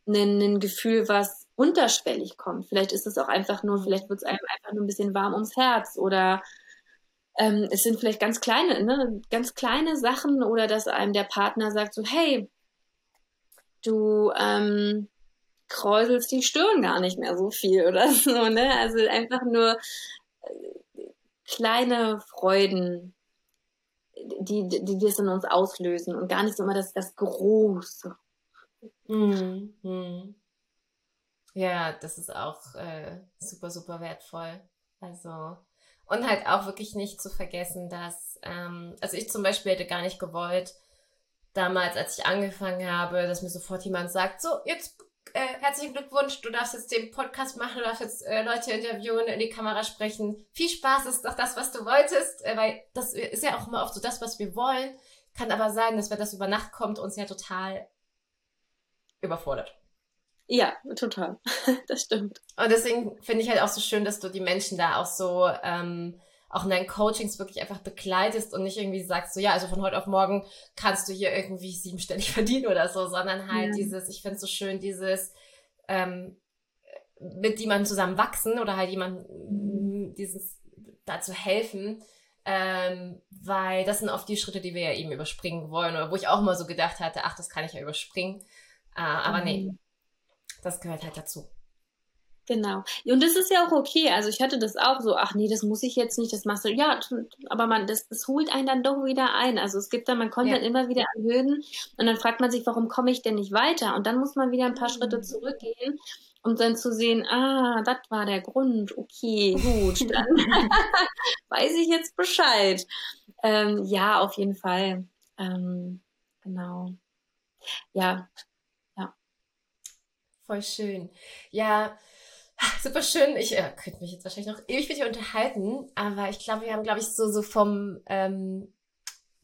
ein, ein Gefühl, was unterschwellig kommt. Vielleicht ist es auch einfach nur, vielleicht wird es einem einfach nur ein bisschen warm ums Herz oder ähm, es sind vielleicht ganz kleine, ne, ganz kleine Sachen oder dass einem der Partner sagt so, hey, du ähm, kräuselst die Stirn gar nicht mehr so viel oder so, ne? Also einfach nur äh, kleine Freuden, die, die, die das in uns auslösen und gar nicht so immer das, das Große. Mhm. Mhm. Ja, das ist auch äh, super, super wertvoll. Also, und halt auch wirklich nicht zu vergessen, dass, ähm, also ich zum Beispiel hätte gar nicht gewollt, damals, als ich angefangen habe, dass mir sofort jemand sagt, so, jetzt äh, herzlichen Glückwunsch, du darfst jetzt den Podcast machen, du darfst jetzt äh, Leute interviewen, in die Kamera sprechen. Viel Spaß ist doch das, was du wolltest, äh, weil das ist ja auch immer oft so das, was wir wollen. Kann aber sein, dass wenn das über Nacht kommt, uns ja total überfordert. Ja, total. das stimmt. Und deswegen finde ich halt auch so schön, dass du die Menschen da auch so ähm, auch in deinen Coachings wirklich einfach begleitest und nicht irgendwie sagst, so ja, also von heute auf morgen kannst du hier irgendwie siebenstellig verdienen oder so, sondern halt ja. dieses, ich finde es so schön, dieses ähm, mit jemandem zusammen wachsen oder halt jemandem dieses dazu helfen, ähm, weil das sind oft die Schritte, die wir ja eben überspringen wollen oder wo ich auch mal so gedacht hatte, ach, das kann ich ja überspringen. Äh, aber mhm. nee, das gehört halt dazu. Genau. Und das ist ja auch okay. Also ich hatte das auch so, ach nee, das muss ich jetzt nicht, das machst du. Ja, aber man, das, das holt einen dann doch wieder ein. Also es gibt dann, man kommt ja. dann immer wieder an Hürden und dann fragt man sich, warum komme ich denn nicht weiter? Und dann muss man wieder ein paar Schritte mhm. zurückgehen, um dann zu sehen, ah, das war der Grund. Okay, gut, dann weiß ich jetzt Bescheid. Ähm, ja, auf jeden Fall. Ähm, genau. Ja, Voll schön. Ja, super schön. Ich äh, könnte mich jetzt wahrscheinlich noch ewig mit dir unterhalten, aber ich glaube, wir haben, glaube ich, so, so vom ähm,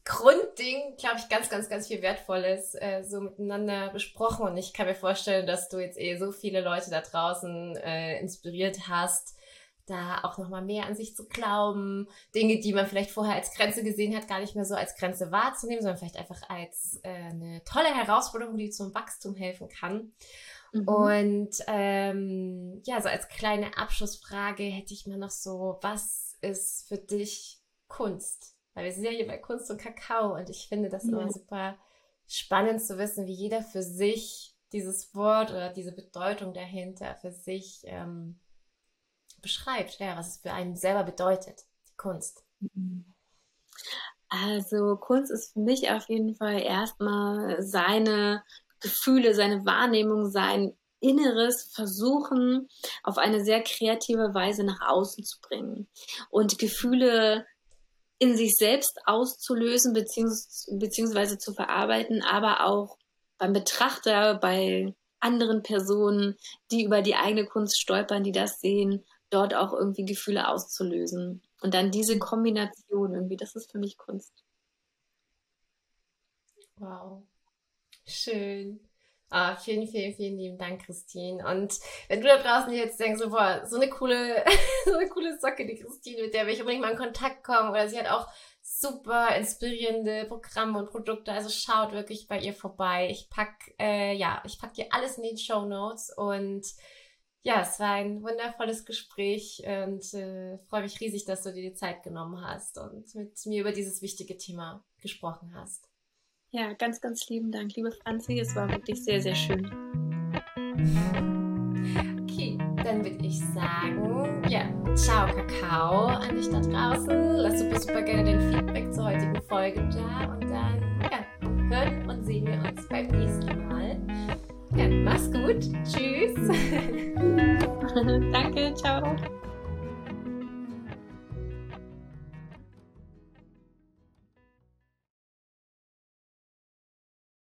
Grundding, glaube ich, ganz, ganz, ganz viel Wertvolles äh, so miteinander besprochen. Und ich kann mir vorstellen, dass du jetzt eh so viele Leute da draußen äh, inspiriert hast, da auch nochmal mehr an sich zu glauben, Dinge, die man vielleicht vorher als Grenze gesehen hat, gar nicht mehr so als Grenze wahrzunehmen, sondern vielleicht einfach als äh, eine tolle Herausforderung, die zum Wachstum helfen kann. Mhm. Und ähm, ja, so als kleine Abschlussfrage hätte ich mal noch so, was ist für dich Kunst? Weil wir sind ja hier bei Kunst und Kakao und ich finde das ja. immer super spannend zu wissen, wie jeder für sich dieses Wort oder diese Bedeutung dahinter für sich ähm, beschreibt, ja, was es für einen selber bedeutet, die Kunst. Also Kunst ist für mich auf jeden Fall erstmal seine Gefühle, seine Wahrnehmung, sein Inneres versuchen, auf eine sehr kreative Weise nach außen zu bringen und Gefühle in sich selbst auszulösen beziehungs beziehungsweise zu verarbeiten, aber auch beim Betrachter, bei anderen Personen, die über die eigene Kunst stolpern, die das sehen, dort auch irgendwie Gefühle auszulösen. Und dann diese Kombination irgendwie, das ist für mich Kunst. Wow. Schön. Ah, vielen, vielen, vielen lieben Dank, Christine. Und wenn du da draußen jetzt denkst, so, boah, so eine coole, so eine coole Socke, die Christine, mit der will ich unbedingt mal in Kontakt kommen, oder sie hat auch super inspirierende Programme und Produkte, also schaut wirklich bei ihr vorbei. Ich pack, äh, ja, ich pack dir alles in den Show Notes und ja, es war ein wundervolles Gespräch und äh, freue mich riesig, dass du dir die Zeit genommen hast und mit mir über dieses wichtige Thema gesprochen hast. Ja, ganz, ganz lieben Dank, liebe Franzi. Es war wirklich sehr, sehr schön. Okay, dann würde ich sagen, ja, ciao Kakao an dich da draußen. Lass super, super gerne dein Feedback zur heutigen Folge da und dann, ja, hören und sehen wir uns beim nächsten Mal. Ja, mach's gut. Tschüss. Danke, ciao.